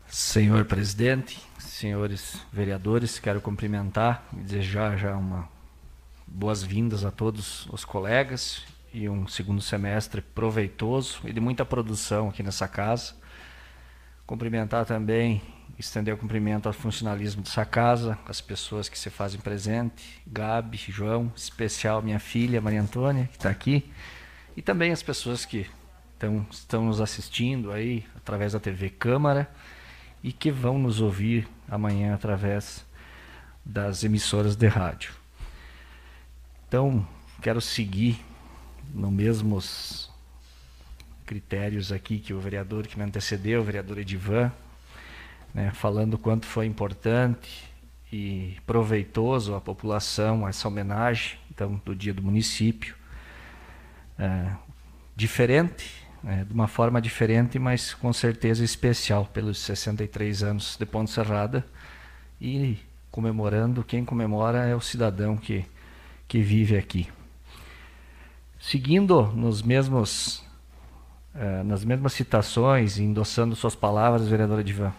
Senhor presidente, senhores vereadores, quero cumprimentar e desejar já uma boas-vindas a todos os colegas e um segundo semestre proveitoso e de muita produção aqui nessa casa. Cumprimentar também, estender o cumprimento ao funcionalismo dessa casa, as pessoas que se fazem presente, Gabi, João, especial minha filha Maria Antônia, que está aqui, e também as pessoas que estão, estão nos assistindo aí através da TV Câmara e que vão nos ouvir amanhã através das emissoras de rádio. Então, quero seguir no mesmos critérios aqui que o vereador que me antecedeu, o vereador Edivan, né, falando quanto foi importante e proveitoso à população essa homenagem então do dia do município é, diferente é, de uma forma diferente mas com certeza especial pelos 63 anos de Ponte Serrada e comemorando quem comemora é o cidadão que que vive aqui. Seguindo nos mesmos, uh, nas mesmas citações, endossando suas palavras, vereadora Divan,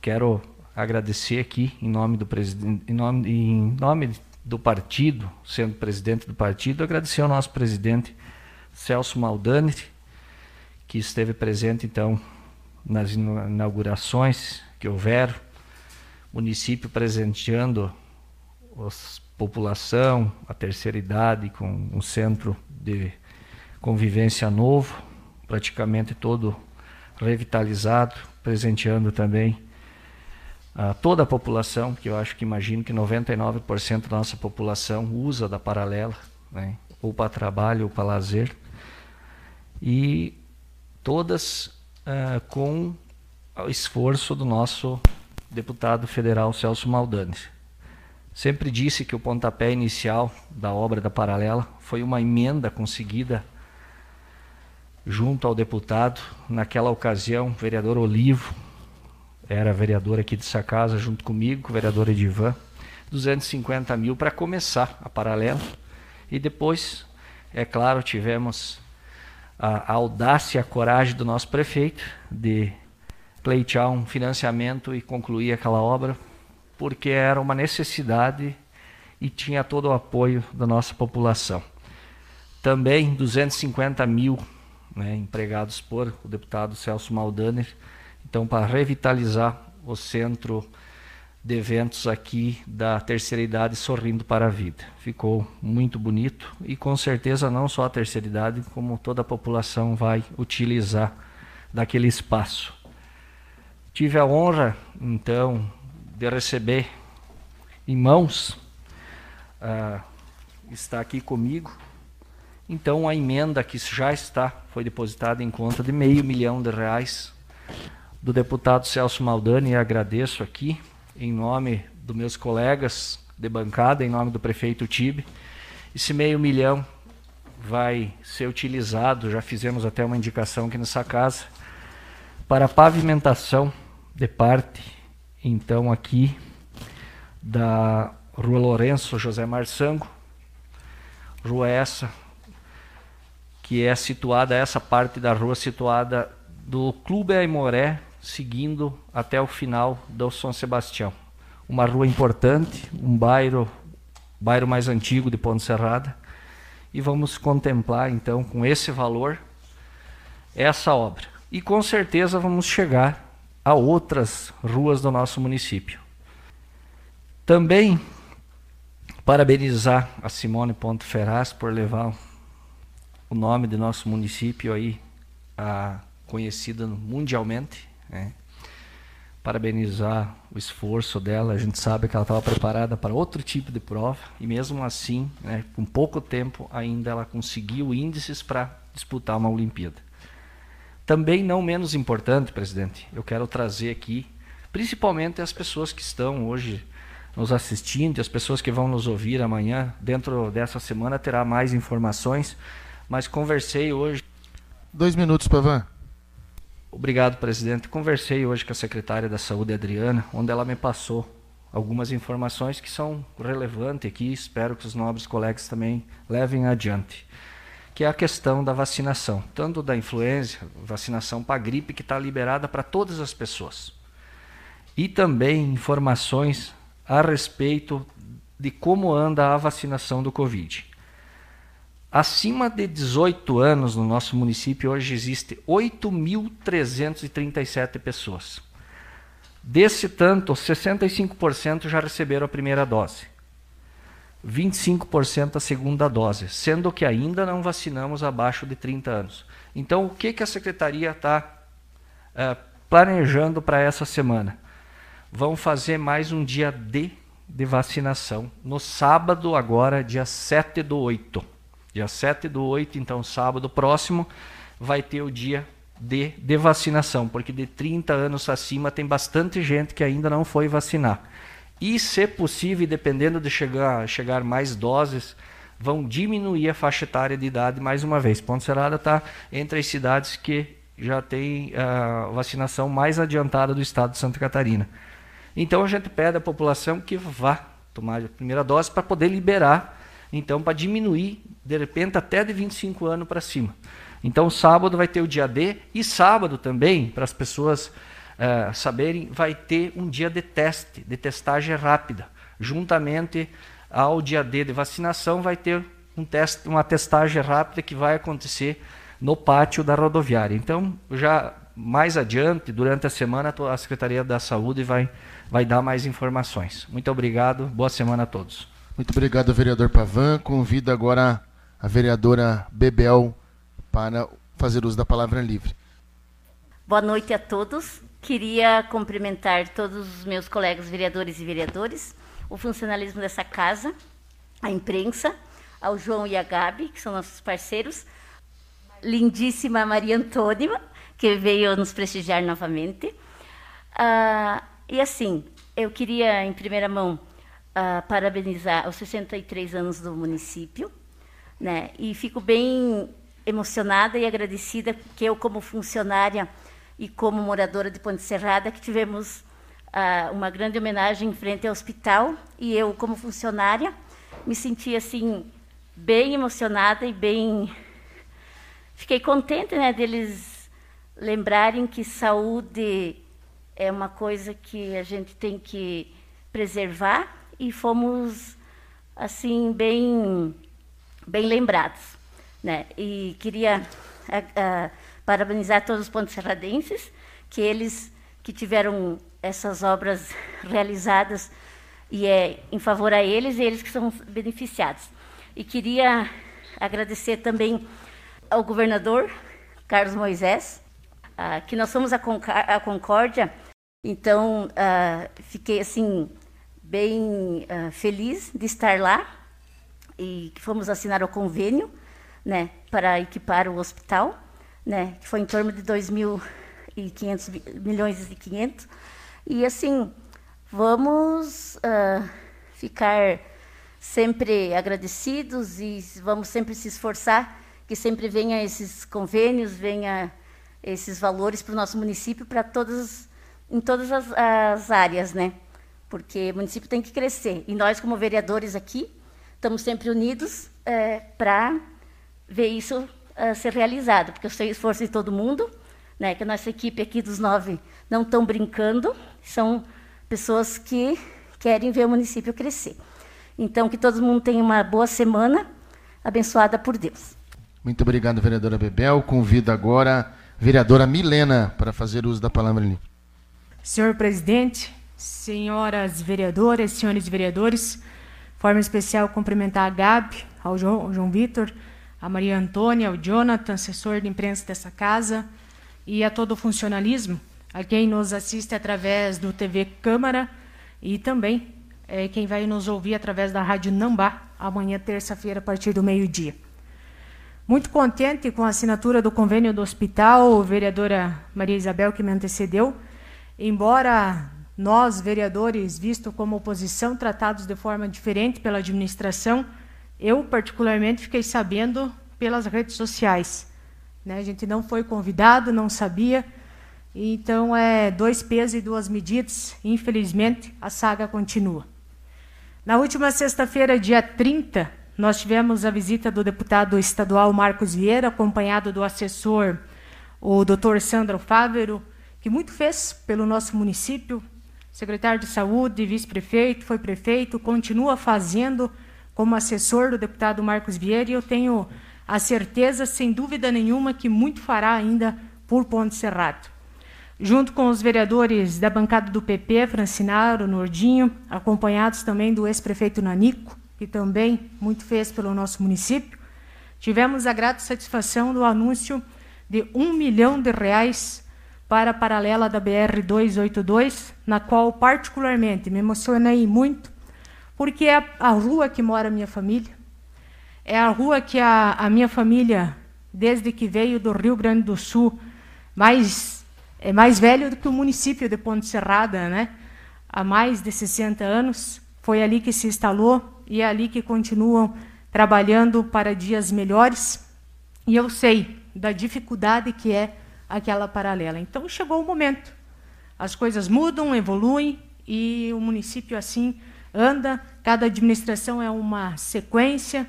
quero agradecer aqui em nome do presidente, em nome, em nome do partido, sendo presidente do partido, agradecer ao nosso presidente Celso Maldani, que esteve presente então nas inaugurações que houveram, município presenteando a população, a terceira idade com um centro de convivência novo, praticamente todo revitalizado, presenteando também a toda a população, que eu acho que imagino que 99% da nossa população usa da paralela, né? ou para trabalho ou para lazer, e todas uh, com o esforço do nosso deputado federal Celso Maldani. Sempre disse que o pontapé inicial da obra da paralela foi uma emenda conseguida junto ao deputado, naquela ocasião, vereador Olivo, era vereador aqui dessa casa, junto comigo, vereador Edivan, 250 mil para começar a paralela. E depois, é claro, tivemos a, a audácia a coragem do nosso prefeito de pleitear um financiamento e concluir aquela obra, porque era uma necessidade e tinha todo o apoio da nossa população. Também 250 mil né, empregados por o deputado Celso Maldaner, então para revitalizar o centro de eventos aqui da terceira idade sorrindo para a vida. Ficou muito bonito e com certeza não só a terceira idade, como toda a população vai utilizar daquele espaço. Tive a honra, então, de receber em mãos, uh, está aqui comigo, então a emenda que já está, foi depositada em conta de meio milhão de reais do deputado Celso Maldani, e agradeço aqui, em nome dos meus colegas de bancada, em nome do prefeito Tibe. Esse meio milhão vai ser utilizado, já fizemos até uma indicação aqui nessa casa, para pavimentação de parte, então aqui, da Rua Lourenço José Marçango, rua essa que é situada, essa parte da rua situada do Clube Aimoré, seguindo até o final do São Sebastião. Uma rua importante, um bairro, bairro mais antigo de Ponte Serrada. E vamos contemplar então com esse valor essa obra. E com certeza vamos chegar a outras ruas do nosso município. Também parabenizar a Simone Ponte Ferraz por levar o nome do nosso município aí a, conhecida mundialmente. Né? Parabenizar o esforço dela. A gente sabe que ela estava preparada para outro tipo de prova e mesmo assim, né, com pouco tempo, ainda ela conseguiu índices para disputar uma Olimpíada. Também não menos importante, presidente, eu quero trazer aqui, principalmente as pessoas que estão hoje nos assistindo, as pessoas que vão nos ouvir amanhã, dentro dessa semana terá mais informações mas conversei hoje. Dois minutos, Pavan. Obrigado, presidente. Conversei hoje com a secretária da Saúde, Adriana, onde ela me passou algumas informações que são relevantes aqui, espero que os nobres colegas também levem adiante, que é a questão da vacinação, tanto da influenza, vacinação para gripe, que está liberada para todas as pessoas, e também informações a respeito de como anda a vacinação do Covid. Acima de 18 anos no nosso município hoje existe 8.337 pessoas. Desse tanto, 65% já receberam a primeira dose. 25% a segunda dose, sendo que ainda não vacinamos abaixo de 30 anos. Então, o que, que a secretaria está é, planejando para essa semana? Vão fazer mais um dia D de vacinação, no sábado, agora, dia 7 do 8. Dia 7 do 8, então sábado próximo, vai ter o dia de, de vacinação, porque de 30 anos acima tem bastante gente que ainda não foi vacinar. E, se possível, dependendo de chegar, chegar mais doses, vão diminuir a faixa etária de idade mais uma vez. Ponte Serrada está entre as cidades que já tem a vacinação mais adiantada do estado de Santa Catarina. Então a gente pede à população que vá tomar a primeira dose para poder liberar então, para diminuir, de repente, até de 25 anos para cima. Então, sábado vai ter o dia D e sábado também, para as pessoas uh, saberem, vai ter um dia de teste, de testagem rápida. Juntamente ao dia D de vacinação, vai ter um teste, uma testagem rápida que vai acontecer no pátio da rodoviária. Então, já mais adiante, durante a semana, a Secretaria da Saúde vai, vai dar mais informações. Muito obrigado, boa semana a todos. Muito obrigado, vereador Pavan. Convido agora a vereadora Bebel para fazer uso da palavra livre. Boa noite a todos. Queria cumprimentar todos os meus colegas vereadores e vereadores, o funcionalismo dessa casa, a imprensa, ao João e a Gabi, que são nossos parceiros, lindíssima Maria Antônia, que veio nos prestigiar novamente. Ah, e assim, eu queria, em primeira mão, ah, parabenizar os 63 anos do município, né? E fico bem emocionada e agradecida que eu, como funcionária e como moradora de Ponte Serrada, que tivemos ah, uma grande homenagem em frente ao hospital, e eu, como funcionária, me senti assim bem emocionada e bem fiquei contente, né, deles lembrarem que saúde é uma coisa que a gente tem que preservar e fomos assim bem bem lembrados, né? E queria a, a, parabenizar todos os pontos serradenses que eles que tiveram essas obras realizadas e é em favor a eles e eles que são beneficiados. E queria agradecer também ao governador Carlos Moisés, ah, que nós somos a Concórdia, então ah, fiquei assim bem ah, feliz de estar lá e que fomos assinar o convênio, né, para equipar o hospital, né, que foi em torno de 2.500 milhões e 500. E assim, vamos uh, ficar sempre agradecidos e vamos sempre se esforçar que sempre venha esses convênios, venha esses valores para o nosso município, para todas, em todas as, as áreas, né? Porque o município tem que crescer. E nós, como vereadores aqui, estamos sempre unidos é, para ver isso é, ser realizado, porque eu sei o esforço de todo mundo, né? Que a nossa equipe aqui dos nove não estão brincando, são pessoas que querem ver o município crescer. Então, que todo mundo tenha uma boa semana, abençoada por Deus. Muito obrigado, vereadora Bebel. Convido agora a vereadora Milena para fazer uso da palavra ali. Senhor presidente, senhoras vereadoras, senhores vereadores, forma especial cumprimentar a Gabi, ao João, ao João Vitor, a Maria Antônia, ao Jonathan, assessor de imprensa dessa casa, e a todo o funcionalismo, a quem nos assiste através do TV Câmara e também é, quem vai nos ouvir através da Rádio Nambá, amanhã, terça-feira, a partir do meio-dia. Muito contente com a assinatura do convênio do hospital, vereadora Maria Isabel, que me antecedeu. Embora nós, vereadores, visto como oposição, tratados de forma diferente pela administração, eu, particularmente, fiquei sabendo pelas redes sociais. Né? A gente não foi convidado, não sabia. Então, é dois pesos e duas medidas. Infelizmente, a saga continua. Na última sexta-feira, dia 30, nós tivemos a visita do deputado estadual Marcos Vieira, acompanhado do assessor, o doutor Sandro Fávero, que muito fez pelo nosso município, secretário de saúde, vice-prefeito, foi prefeito, continua fazendo como assessor do deputado Marcos Vieira, e eu tenho a certeza, sem dúvida nenhuma, que muito fará ainda por Ponte Serrado. Junto com os vereadores da bancada do PP, Francinaro, Nordinho, acompanhados também do ex-prefeito Nanico, que também muito fez pelo nosso município, tivemos a grata satisfação do anúncio de um milhão de reais para a paralela da BR 282, na qual particularmente me emocionei muito, porque é a rua que mora a minha família, é a rua que a, a minha família, desde que veio do Rio Grande do Sul, mais é mais velho do que o município de Ponte Serrada, né? Há mais de 60 anos, foi ali que se instalou e é ali que continuam trabalhando para dias melhores. E eu sei da dificuldade que é aquela paralela. Então chegou o momento. As coisas mudam, evoluem e o município assim anda, cada administração é uma sequência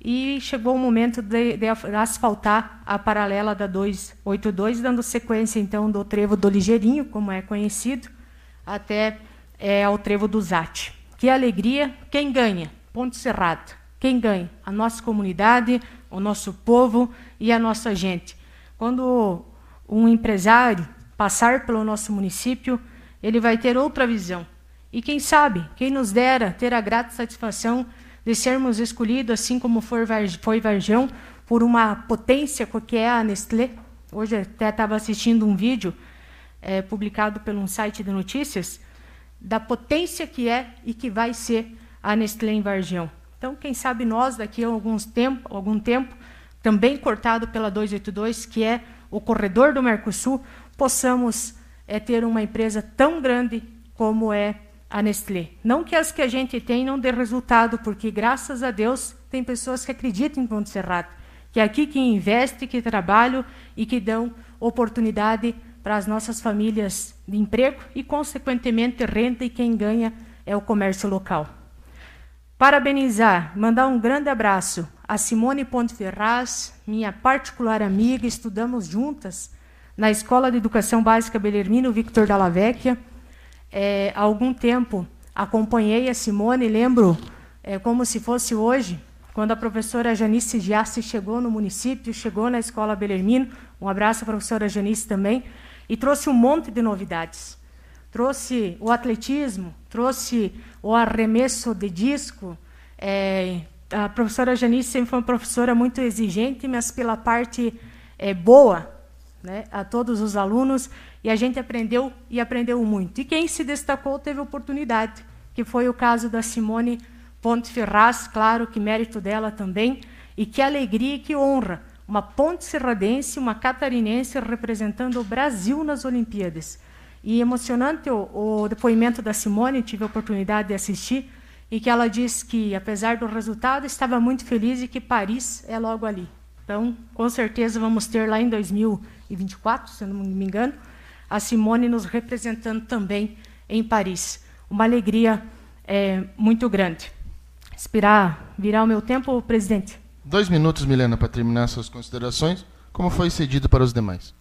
e chegou o momento de, de, asfaltar a paralela da 282, dando sequência então do trevo do Ligeirinho, como é conhecido, até é, ao trevo do Zate. Que alegria! Quem ganha? Ponte Serrado. Quem ganha? A nossa comunidade, o nosso povo e a nossa gente. Quando um empresário passar pelo nosso município, ele vai ter outra visão. E quem sabe, quem nos dera ter a grata satisfação de sermos escolhidos, assim como foi Varjão, por uma potência que é a Nestlé. Hoje até estava assistindo um vídeo é, publicado pelo um site de notícias da potência que é e que vai ser a Nestlé em Varjão. Então, quem sabe nós, daqui a alguns tempo, algum tempo, também cortado pela 282, que é o corredor do Mercosul, possamos é, ter uma empresa tão grande como é a Nestlé. Não que as que a gente tem não dê resultado, porque, graças a Deus, tem pessoas que acreditam em Ponte Serrado, que é aqui que investe, que trabalham e que dão oportunidade para as nossas famílias de emprego e, consequentemente, renda, e quem ganha é o comércio local. Parabenizar, mandar um grande abraço a Simone Ponte Ferraz, minha particular amiga, estudamos juntas na Escola de Educação Básica Belermino Victor Dalla Vecchia. É, há algum tempo acompanhei a Simone, lembro é, como se fosse hoje, quando a professora Janice Giassi chegou no município, chegou na Escola Belermino, um abraço à professora Janice também, e trouxe um monte de novidades. Trouxe o atletismo, trouxe o arremesso de disco. É, a professora Janice sempre foi uma professora muito exigente, mas pela parte é, boa né, a todos os alunos, e a gente aprendeu e aprendeu muito. E quem se destacou teve oportunidade, que foi o caso da Simone Ponte Ferraz, claro que mérito dela também, e que alegria e que honra uma ponte serradense, uma catarinense representando o Brasil nas Olimpíadas. E emocionante o, o depoimento da Simone, tive a oportunidade de assistir, e que ela disse que, apesar do resultado, estava muito feliz e que Paris é logo ali. Então, com certeza, vamos ter lá em 2024, se não me engano, a Simone nos representando também em Paris. Uma alegria é, muito grande. Esperar virar o meu tempo, presidente. Dois minutos, Milena, para terminar suas considerações. Como foi cedido para os demais?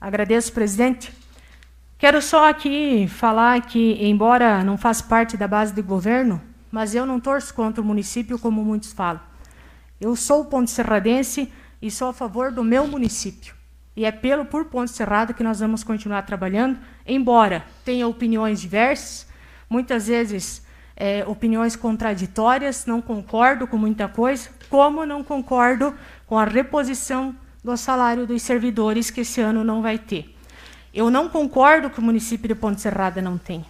Agradeço, presidente. Quero só aqui falar que, embora não faça parte da base de governo, mas eu não torço contra o município como muitos falam. Eu sou ponte serradense e sou a favor do meu município. E é pelo por Ponte Serrada que nós vamos continuar trabalhando, embora tenha opiniões diversas, muitas vezes é, opiniões contraditórias, não concordo com muita coisa, como não concordo com a reposição do salário dos servidores que esse ano não vai ter. Eu não concordo que o município de Ponte Serrada não tem.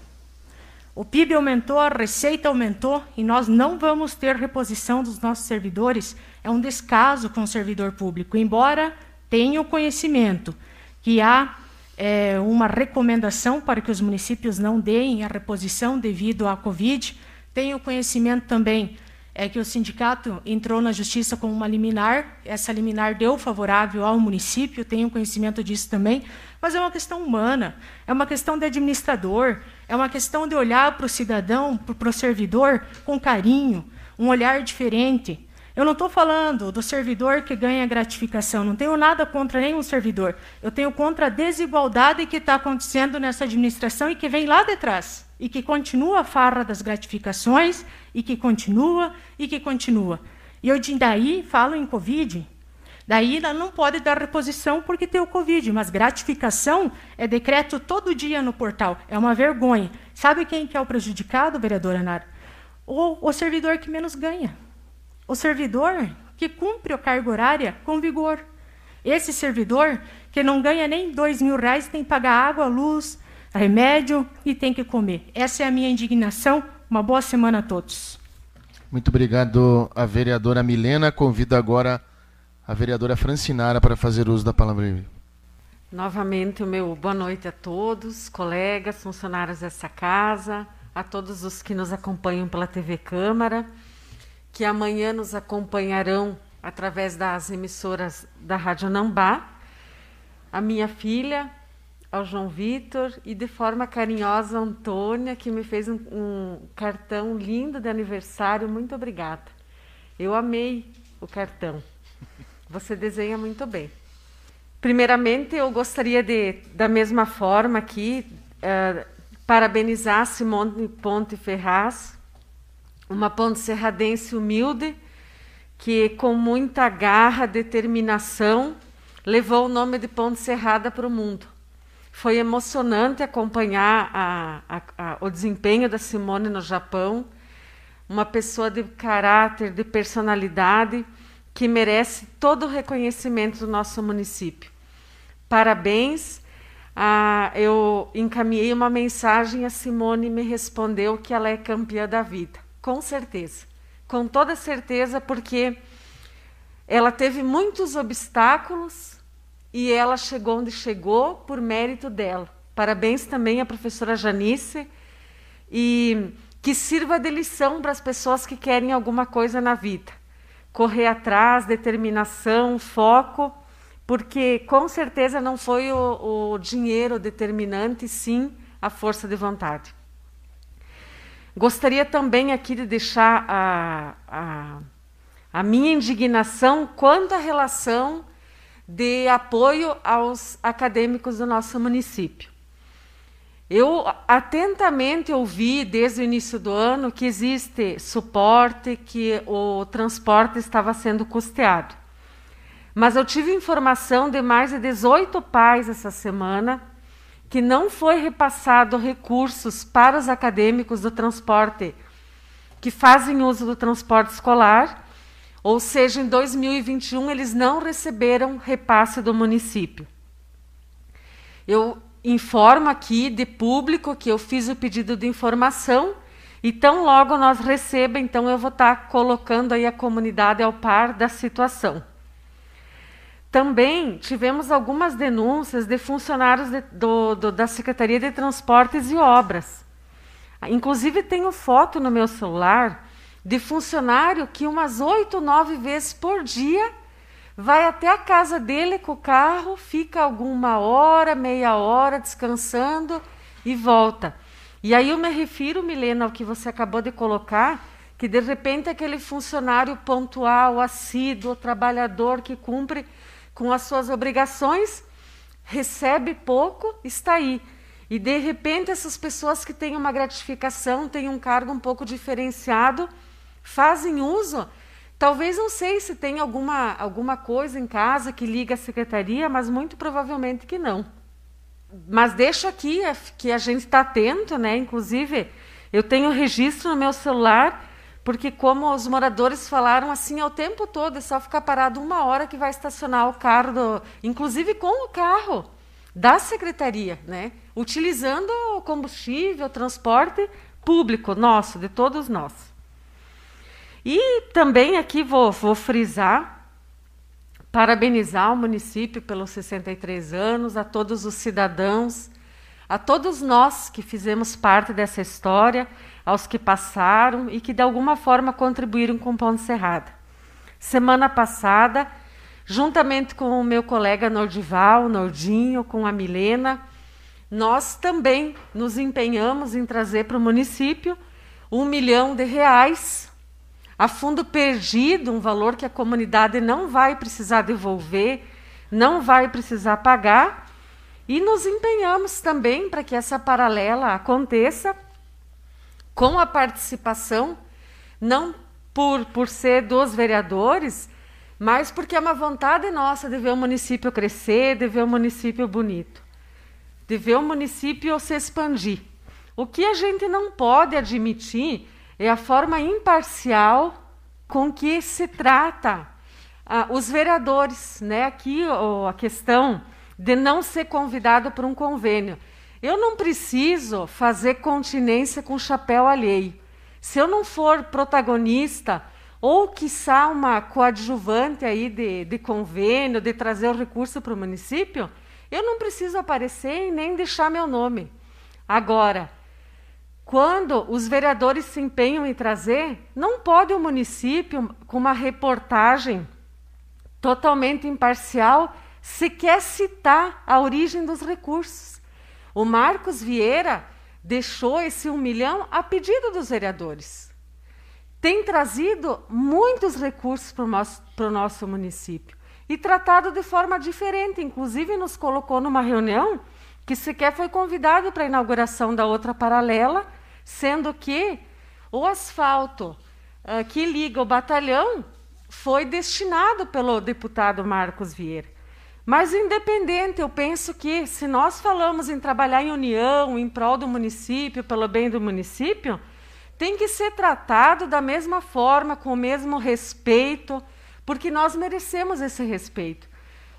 O PIB aumentou, a receita aumentou e nós não vamos ter reposição dos nossos servidores. É um descaso com o servidor público. Embora tenha o conhecimento que há é, uma recomendação para que os municípios não deem a reposição devido à Covid, tenho conhecimento também é que o sindicato entrou na justiça com uma liminar, essa liminar deu favorável ao município, tenho conhecimento disso também, mas é uma questão humana, é uma questão de administrador, é uma questão de olhar para o cidadão, para o servidor com carinho, um olhar diferente. Eu não estou falando do servidor que ganha gratificação, não tenho nada contra nenhum servidor. Eu tenho contra a desigualdade que está acontecendo nessa administração e que vem lá de trás. E que continua a farra das gratificações, e que continua, e que continua. E eu daí falo em Covid, Daí ela não pode dar reposição porque tem o Covid, mas gratificação é decreto todo dia no portal. É uma vergonha. Sabe quem que é o prejudicado, vereadora Nara? O, o servidor que menos ganha. O servidor que cumpre a carga horária com vigor. Esse servidor que não ganha nem dois mil reais tem que pagar água, luz, remédio e tem que comer. Essa é a minha indignação. Uma boa semana a todos. Muito obrigado, a vereadora Milena. Convido agora a vereadora Francinara para fazer uso da palavra. Novamente, o meu boa noite a todos, colegas, funcionários dessa casa, a todos os que nos acompanham pela TV Câmara, que amanhã nos acompanharão através das emissoras da Rádio Nambá, a minha filha, ao João Vitor e de forma carinhosa a Antônia, que me fez um, um cartão lindo de aniversário. Muito obrigada. Eu amei o cartão. Você desenha muito bem. Primeiramente, eu gostaria de, da mesma forma aqui, uh, parabenizar Simone Ponte Ferraz, uma ponte serradense humilde, que com muita garra, determinação, levou o nome de Ponte Serrada para o mundo. Foi emocionante acompanhar a, a, a, o desempenho da Simone no Japão, uma pessoa de caráter, de personalidade, que merece todo o reconhecimento do nosso município. Parabéns. Ah, eu encaminhei uma mensagem a Simone me respondeu que ela é campeã da vida. Com certeza. Com toda certeza, porque ela teve muitos obstáculos, e ela chegou onde chegou por mérito dela. Parabéns também à professora Janice e que sirva de lição para as pessoas que querem alguma coisa na vida. Correr atrás, determinação, foco, porque com certeza não foi o, o dinheiro determinante, sim a força de vontade. Gostaria também aqui de deixar a, a, a minha indignação quanto à relação de apoio aos acadêmicos do nosso município. Eu atentamente ouvi desde o início do ano que existe suporte, que o transporte estava sendo custeado. Mas eu tive informação de mais de 18 pais essa semana que não foi repassado recursos para os acadêmicos do transporte que fazem uso do transporte escolar ou seja, em 2021 eles não receberam repasse do município. Eu informo aqui de público que eu fiz o pedido de informação e tão logo nós receba, então eu vou estar colocando aí a comunidade ao par da situação. Também tivemos algumas denúncias de funcionários de, do, do, da Secretaria de Transportes e Obras. Inclusive tenho foto no meu celular de funcionário que umas oito, nove vezes por dia vai até a casa dele com o carro, fica alguma hora, meia hora descansando e volta. E aí eu me refiro, Milena, ao que você acabou de colocar, que de repente aquele funcionário pontual, assíduo, trabalhador que cumpre com as suas obrigações, recebe pouco, está aí. E de repente essas pessoas que têm uma gratificação, têm um cargo um pouco diferenciado, fazem uso. Talvez não sei se tem alguma, alguma coisa em casa que liga a secretaria, mas muito provavelmente que não. Mas deixo aqui que a gente está atento, né? Inclusive, eu tenho registro no meu celular, porque como os moradores falaram assim ao tempo todo, é só ficar parado uma hora que vai estacionar o carro, do, inclusive com o carro da secretaria, né? Utilizando o combustível, o transporte público nosso, de todos nós. E também aqui vou, vou frisar, parabenizar o município pelos 63 anos, a todos os cidadãos, a todos nós que fizemos parte dessa história, aos que passaram e que de alguma forma contribuíram com o Ponte Serrada. Semana passada, juntamente com o meu colega Nordival, Nordinho, com a Milena, nós também nos empenhamos em trazer para o município um milhão de reais a fundo perdido, um valor que a comunidade não vai precisar devolver, não vai precisar pagar, e nos empenhamos também para que essa paralela aconteça com a participação, não por, por ser dos vereadores, mas porque é uma vontade nossa de ver o município crescer, de ver o município bonito, de ver o município se expandir. O que a gente não pode admitir é a forma imparcial com que se trata ah, os vereadores. Né? Aqui oh, a questão de não ser convidado para um convênio. Eu não preciso fazer continência com chapéu alheio. Se eu não for protagonista, ou quiçá uma coadjuvante aí de, de convênio, de trazer o recurso para o município, eu não preciso aparecer e nem deixar meu nome. Agora, quando os vereadores se empenham em trazer, não pode o município, com uma reportagem totalmente imparcial, sequer citar a origem dos recursos. O Marcos Vieira deixou esse um milhão a pedido dos vereadores. Tem trazido muitos recursos para o nosso, para o nosso município e tratado de forma diferente. Inclusive, nos colocou numa reunião que sequer foi convidado para a inauguração da outra paralela sendo que o asfalto uh, que liga o batalhão foi destinado pelo deputado Marcos Vieira. Mas, independente, eu penso que se nós falamos em trabalhar em união, em prol do município, pelo bem do município, tem que ser tratado da mesma forma, com o mesmo respeito, porque nós merecemos esse respeito.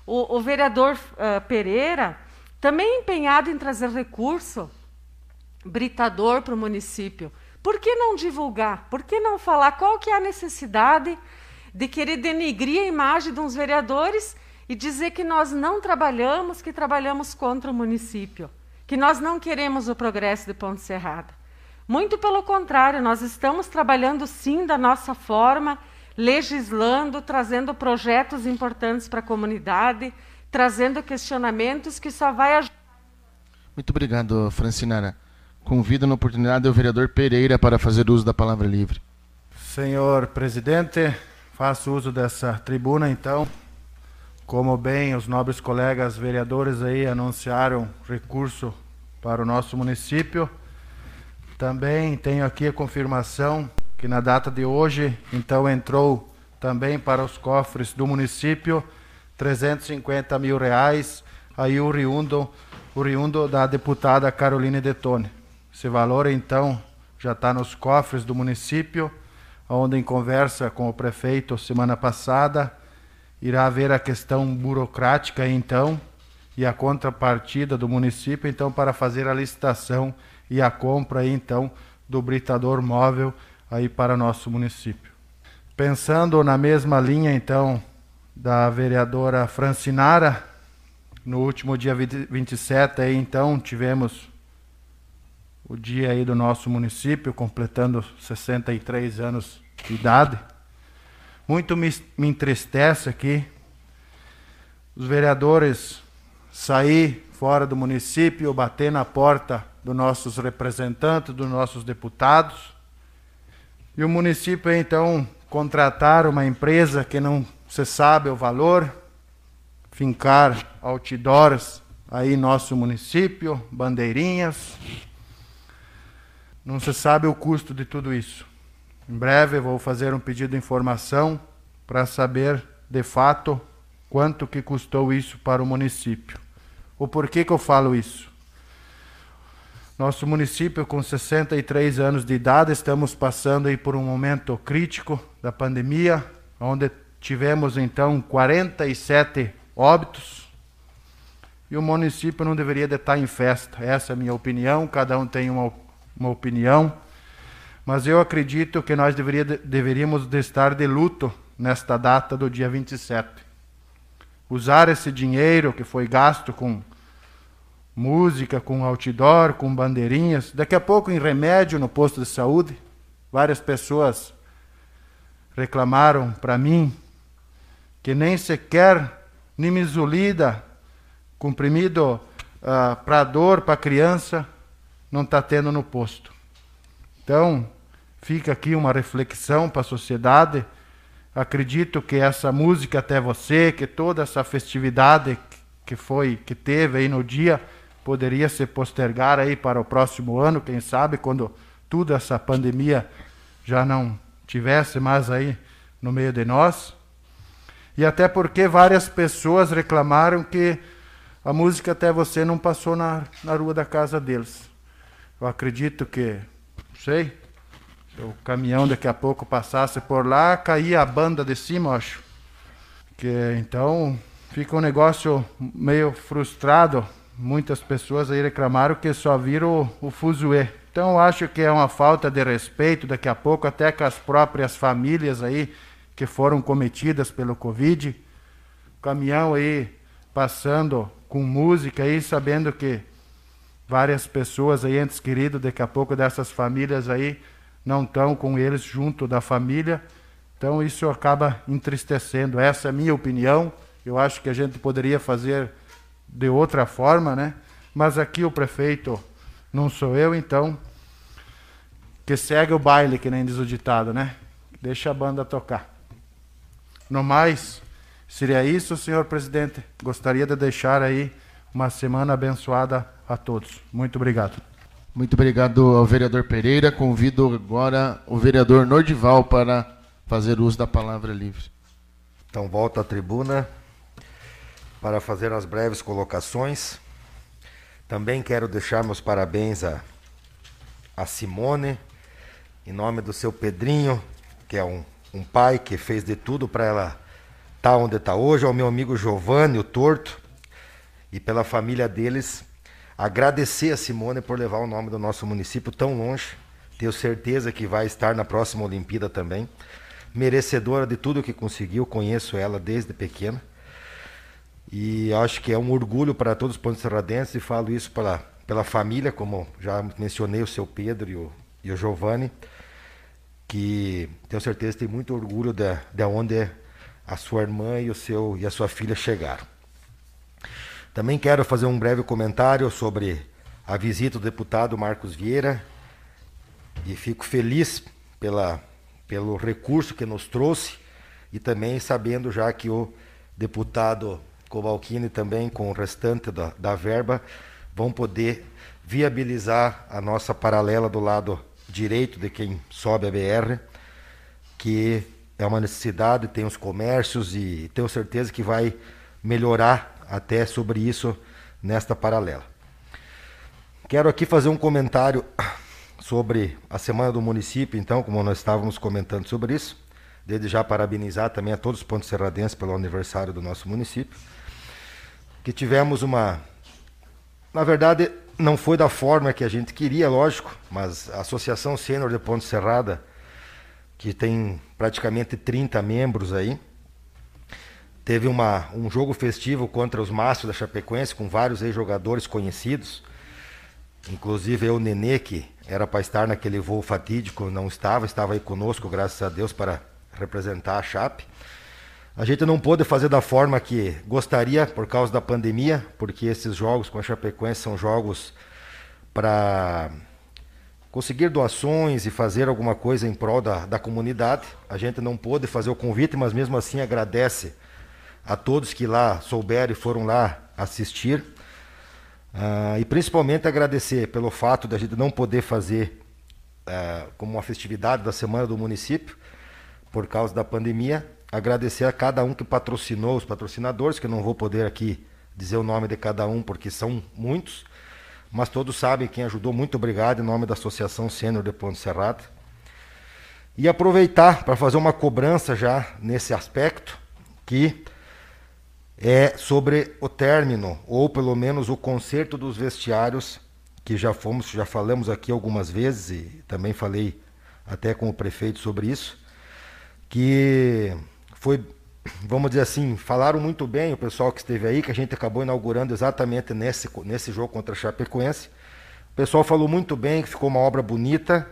O, o vereador uh, Pereira, também empenhado em trazer recurso britador para o município, por que não divulgar? Por que não falar qual que é a necessidade de querer denegrir a imagem de uns vereadores e dizer que nós não trabalhamos, que trabalhamos contra o município, que nós não queremos o progresso de Ponte Serrada. Muito pelo contrário, nós estamos trabalhando sim da nossa forma, legislando, trazendo projetos importantes para a comunidade, trazendo questionamentos que só vai ajudar. Muito obrigado, Francinara. Convido na oportunidade o vereador Pereira para fazer uso da palavra livre. Senhor presidente, faço uso dessa tribuna então como bem os nobres colegas vereadores aí anunciaram recurso para o nosso município, também tenho aqui a confirmação que na data de hoje, então entrou também para os cofres do município 350 mil reais, aí oriundo, oriundo da deputada Caroline Detone. Esse valor, então, já está nos cofres do município, onde em conversa com o prefeito semana passada, irá haver a questão burocrática então e a contrapartida do município então para fazer a licitação e a compra então do britador móvel aí para nosso município. Pensando na mesma linha então da vereadora Francinara, no último dia 27 aí então tivemos o dia aí do nosso município completando 63 anos de idade. Muito me, me entristece aqui os vereadores sair fora do município, bater na porta dos nossos representantes, dos nossos deputados. E o município então contratar uma empresa que não se sabe o valor, fincar outdoors aí nosso município, bandeirinhas. Não se sabe o custo de tudo isso. Em breve vou fazer um pedido de informação para saber de fato quanto que custou isso para o município. O porquê que eu falo isso? Nosso município com 63 anos de idade estamos passando aí por um momento crítico da pandemia, onde tivemos então 47 óbitos. E o município não deveria de estar em festa. Essa é a minha opinião, cada um tem uma, uma opinião. Mas eu acredito que nós deveria, deveríamos de estar de luto nesta data do dia 27. Usar esse dinheiro que foi gasto com música, com outdoor, com bandeirinhas, daqui a pouco em remédio no posto de saúde. Várias pessoas reclamaram para mim que nem sequer nimizolida, comprimido uh, ah, para dor para criança, não está tendo no posto. Então, fica aqui uma reflexão para a sociedade. Acredito que essa música até você, que toda essa festividade que foi, que teve aí no dia, poderia se postergar aí para o próximo ano, quem sabe, quando toda essa pandemia já não tivesse mais aí no meio de nós. E até porque várias pessoas reclamaram que a música até você não passou na, na rua da casa deles. Eu acredito que sei. Se o caminhão daqui a pouco passasse por lá, caía a banda de cima, acho. Que então fica um negócio meio frustrado. Muitas pessoas aí reclamaram que só viram o, o fuzuê. Então acho que é uma falta de respeito daqui a pouco até com as próprias famílias aí que foram cometidas pelo Covid. O caminhão aí passando com música aí, sabendo que várias pessoas aí, entes queridos, daqui a pouco dessas famílias aí, não estão com eles junto da família. Então isso acaba entristecendo. Essa é a minha opinião. Eu acho que a gente poderia fazer de outra forma, né? Mas aqui o prefeito não sou eu, então que segue o baile, que nem diz o ditado, né? Deixa a banda tocar. No mais, seria isso, senhor presidente. Gostaria de deixar aí uma semana abençoada a todos. Muito obrigado. Muito obrigado ao vereador Pereira. Convido agora o vereador Nordival para fazer uso da palavra livre. Então, volto à tribuna para fazer as breves colocações. Também quero deixar meus parabéns a, a Simone, em nome do seu Pedrinho, que é um, um pai que fez de tudo para ela estar tá onde está hoje, ao meu amigo Giovanni, o Torto, e pela família deles, agradecer a Simone por levar o nome do nosso município tão longe. Tenho certeza que vai estar na próxima Olimpíada também. Merecedora de tudo que conseguiu, conheço ela desde pequena. E acho que é um orgulho para todos os pontos e falo isso pela, pela família, como já mencionei o seu Pedro e o, e o Giovanni, que tenho certeza tem muito orgulho de, de onde a sua irmã e, o seu, e a sua filha chegaram. Também quero fazer um breve comentário sobre a visita do deputado Marcos Vieira e fico feliz pela, pelo recurso que nos trouxe e também sabendo já que o deputado Covalchini também, com o restante da, da verba, vão poder viabilizar a nossa paralela do lado direito de quem sobe a BR, que é uma necessidade, tem os comércios e tenho certeza que vai melhorar até sobre isso nesta paralela. Quero aqui fazer um comentário sobre a Semana do Município, então, como nós estávamos comentando sobre isso. Desde já parabenizar também a todos os pontos serradenses pelo aniversário do nosso município que tivemos uma. Na verdade, não foi da forma que a gente queria, lógico, mas a Associação Sênior de Ponte Serrada, que tem praticamente 30 membros aí, teve uma, um jogo festivo contra os Mastros da Chapecoense, com vários jogadores conhecidos, inclusive eu, Nenê, que era para estar naquele voo fatídico, não estava, estava aí conosco, graças a Deus, para representar a Chape. A gente não pôde fazer da forma que gostaria por causa da pandemia, porque esses jogos com a Chapecoense são jogos para conseguir doações e fazer alguma coisa em prol da, da comunidade. A gente não pôde fazer o convite, mas mesmo assim agradece a todos que lá souberam e foram lá assistir. Uh, e principalmente agradecer pelo fato da gente não poder fazer uh, como uma festividade da Semana do Município, por causa da pandemia, agradecer a cada um que patrocinou, os patrocinadores, que eu não vou poder aqui dizer o nome de cada um, porque são muitos, mas todos sabem quem ajudou. Muito obrigado em nome da Associação Sênior de Ponte Serrata. E aproveitar para fazer uma cobrança já nesse aspecto, que é sobre o término, ou pelo menos o conserto dos vestiários, que já fomos, já falamos aqui algumas vezes, e também falei até com o prefeito sobre isso, que foi, vamos dizer assim, falaram muito bem o pessoal que esteve aí, que a gente acabou inaugurando exatamente nesse, nesse jogo contra a Chapecoense. O pessoal falou muito bem, que ficou uma obra bonita,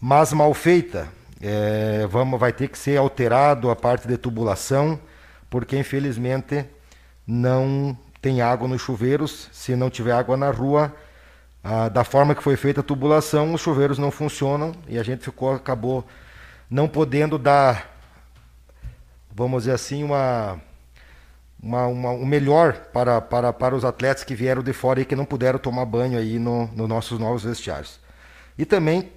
mas mal feita. É, vamos, vai ter que ser alterado a parte de tubulação, porque infelizmente não tem água nos chuveiros. Se não tiver água na rua, ah, da forma que foi feita a tubulação, os chuveiros não funcionam e a gente ficou, acabou não podendo dar vamos dizer assim, uma, uma, uma, um melhor para, para, para os atletas que vieram de fora e que não puderam tomar banho aí nos no nossos novos vestiários. E também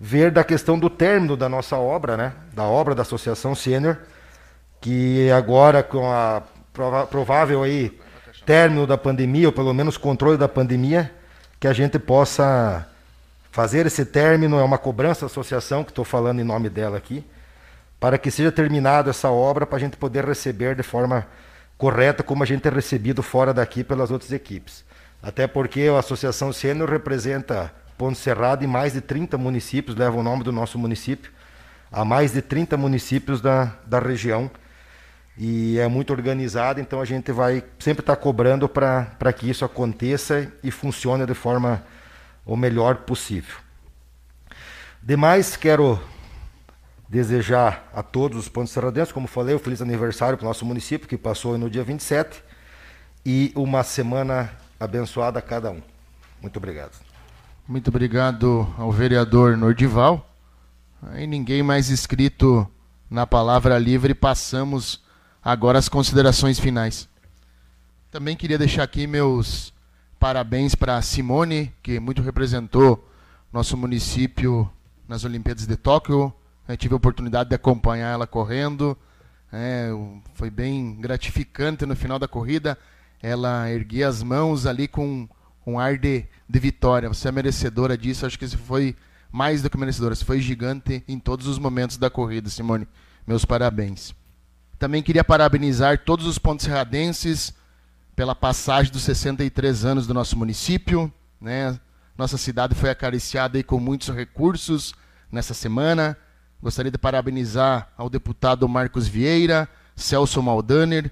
ver da questão do término da nossa obra, né? da obra da Associação Sênior, que agora com a provável aí término da pandemia, ou pelo menos controle da pandemia, que a gente possa fazer esse término, é uma cobrança da associação, que estou falando em nome dela aqui, para que seja terminada essa obra para a gente poder receber de forma correta como a gente é recebido fora daqui pelas outras equipes. Até porque a Associação Sênior representa Ponto Cerrado em mais de 30 municípios, leva o nome do nosso município, há mais de 30 municípios da, da região e é muito organizado, então a gente vai sempre estar tá cobrando para que isso aconteça e funcione de forma o melhor possível. Demais, quero desejar a todos os pontos serradenses, como falei, um feliz aniversário para o nosso município, que passou no dia 27, e uma semana abençoada a cada um. Muito obrigado. Muito obrigado ao vereador Nordival. E ninguém mais inscrito na palavra livre, passamos agora às considerações finais. Também queria deixar aqui meus parabéns para Simone, que muito representou nosso município nas Olimpíadas de Tóquio, eu tive a oportunidade de acompanhar ela correndo. É, foi bem gratificante no final da corrida. Ela erguia as mãos ali com um ar de, de vitória. Você é merecedora disso. Acho que isso foi mais do que merecedora. Você foi gigante em todos os momentos da corrida, Simone. Meus parabéns. Também queria parabenizar todos os pontos serradenses pela passagem dos 63 anos do nosso município. Né? Nossa cidade foi acariciada com muitos recursos nessa semana. Gostaria de parabenizar ao deputado Marcos Vieira, Celso Maldaner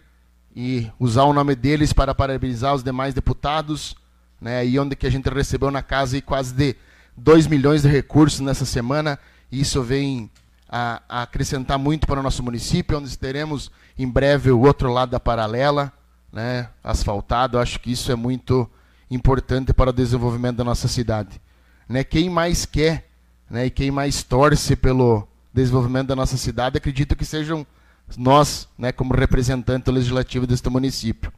e usar o nome deles para parabenizar os demais deputados, né, e onde que a gente recebeu na casa quase de 2 milhões de recursos nessa semana, e isso vem a, a, acrescentar muito para o nosso município, onde teremos em breve o outro lado da paralela, né, asfaltado. Acho que isso é muito importante para o desenvolvimento da nossa cidade. Né, quem mais quer né, e quem mais torce pelo desenvolvimento da nossa cidade, acredito que sejam nós, né, como representante legislativo deste município.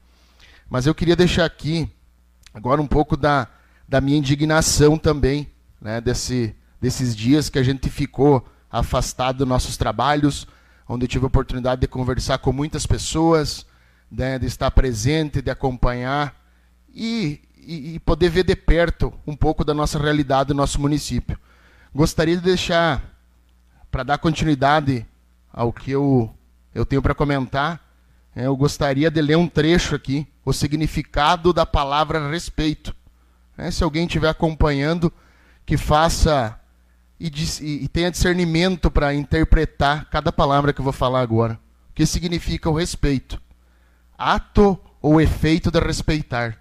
Mas eu queria deixar aqui agora um pouco da, da minha indignação também, né, desse, desses dias que a gente ficou afastado dos nossos trabalhos, onde tive a oportunidade de conversar com muitas pessoas, né, de estar presente, de acompanhar e, e, e poder ver de perto um pouco da nossa realidade do nosso município. Gostaria de deixar para dar continuidade ao que eu, eu tenho para comentar, é, eu gostaria de ler um trecho aqui, o significado da palavra respeito. É, se alguém estiver acompanhando, que faça e, e, tenha discernimento para interpretar cada palavra que eu vou falar agora. O que significa o respeito? Ato ou efeito de respeitar.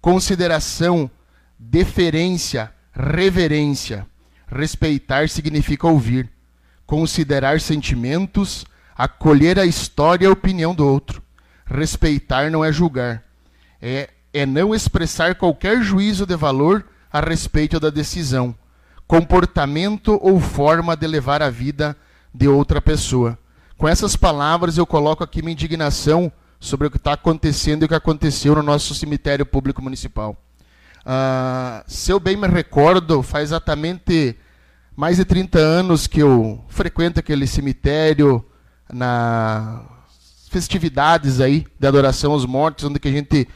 Consideração, deferência, reverência. Respeitar significa ouvir considerar sentimentos, acolher a história e a opinião do outro. Respeitar não é julgar, é, é não expressar qualquer juízo de valor a respeito da decisão, comportamento ou forma de levar a vida de outra pessoa. Com essas palavras, eu coloco aqui minha indignação sobre o que está acontecendo e o que aconteceu no nosso cemitério público municipal. Uh, se eu bem me recordo, faz exatamente mais de 30 anos que eu frequento aquele cemitério na festividades aí de adoração aos mortos, onde que a gente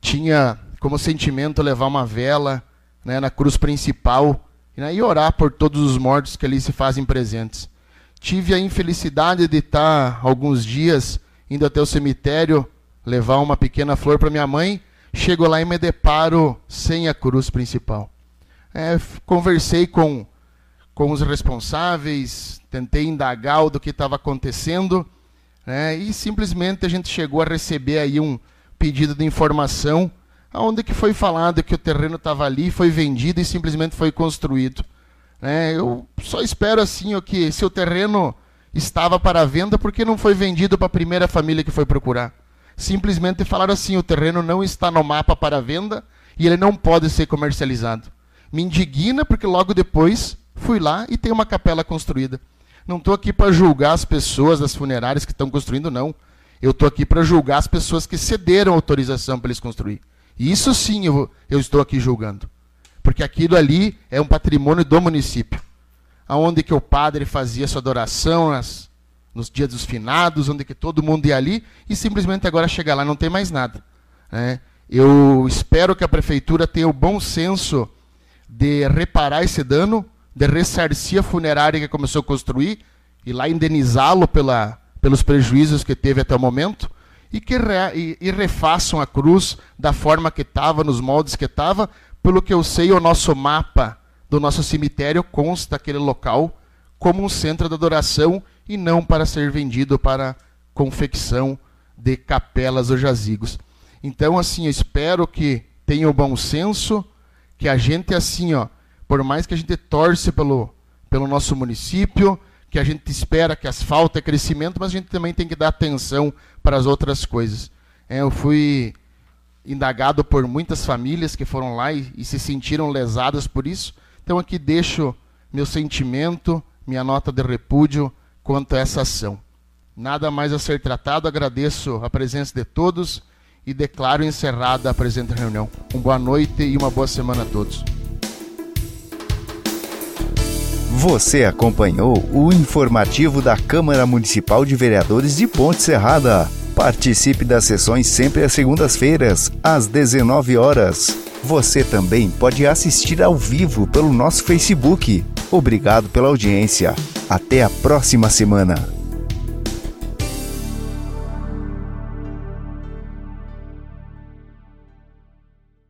tinha como sentimento levar uma vela né, na cruz principal né, e orar por todos os mortos que ali se fazem presentes. Tive a infelicidade de estar alguns dias indo até o cemitério levar uma pequena flor para minha mãe. Chego lá e me deparo sem a cruz principal. É, conversei com com os responsáveis, tentei indagar do que estava acontecendo, né, e simplesmente a gente chegou a receber aí um pedido de informação, onde que foi falado que o terreno estava ali, foi vendido e simplesmente foi construído. Né, eu só espero assim ó, que se o terreno estava para venda, porque não foi vendido para a primeira família que foi procurar? Simplesmente falaram assim: o terreno não está no mapa para venda e ele não pode ser comercializado. Me indigna porque logo depois Fui lá e tem uma capela construída. Não estou aqui para julgar as pessoas das funerárias que estão construindo, não. Eu estou aqui para julgar as pessoas que cederam autorização para eles construir. Isso sim eu, eu estou aqui julgando. Porque aquilo ali é um patrimônio do município. Aonde que o padre fazia sua adoração nas, nos dias dos finados, onde que todo mundo ia ali, e simplesmente agora chega lá não tem mais nada. Né? Eu espero que a prefeitura tenha o bom senso de reparar esse dano, de ressarcir a funerária que começou a construir e lá indenizá-lo pelos prejuízos que teve até o momento e que re, e, e refaçam a cruz da forma que estava, nos moldes que estava. Pelo que eu sei, o nosso mapa do nosso cemitério consta aquele local como um centro de adoração e não para ser vendido para confecção de capelas ou jazigos. Então, assim, eu espero que tenha o bom senso, que a gente, assim, ó, por mais que a gente torce pelo, pelo nosso município, que a gente espera que asfalto é crescimento, mas a gente também tem que dar atenção para as outras coisas. É, eu fui indagado por muitas famílias que foram lá e, e se sentiram lesadas por isso. Então aqui deixo meu sentimento, minha nota de repúdio quanto a essa ação. Nada mais a ser tratado, agradeço a presença de todos e declaro encerrada a presente reunião. Uma boa noite e uma boa semana a todos. Você acompanhou o informativo da Câmara Municipal de Vereadores de Ponte Serrada. Participe das sessões sempre às segundas-feiras, às 19 horas. Você também pode assistir ao vivo pelo nosso Facebook. Obrigado pela audiência. Até a próxima semana.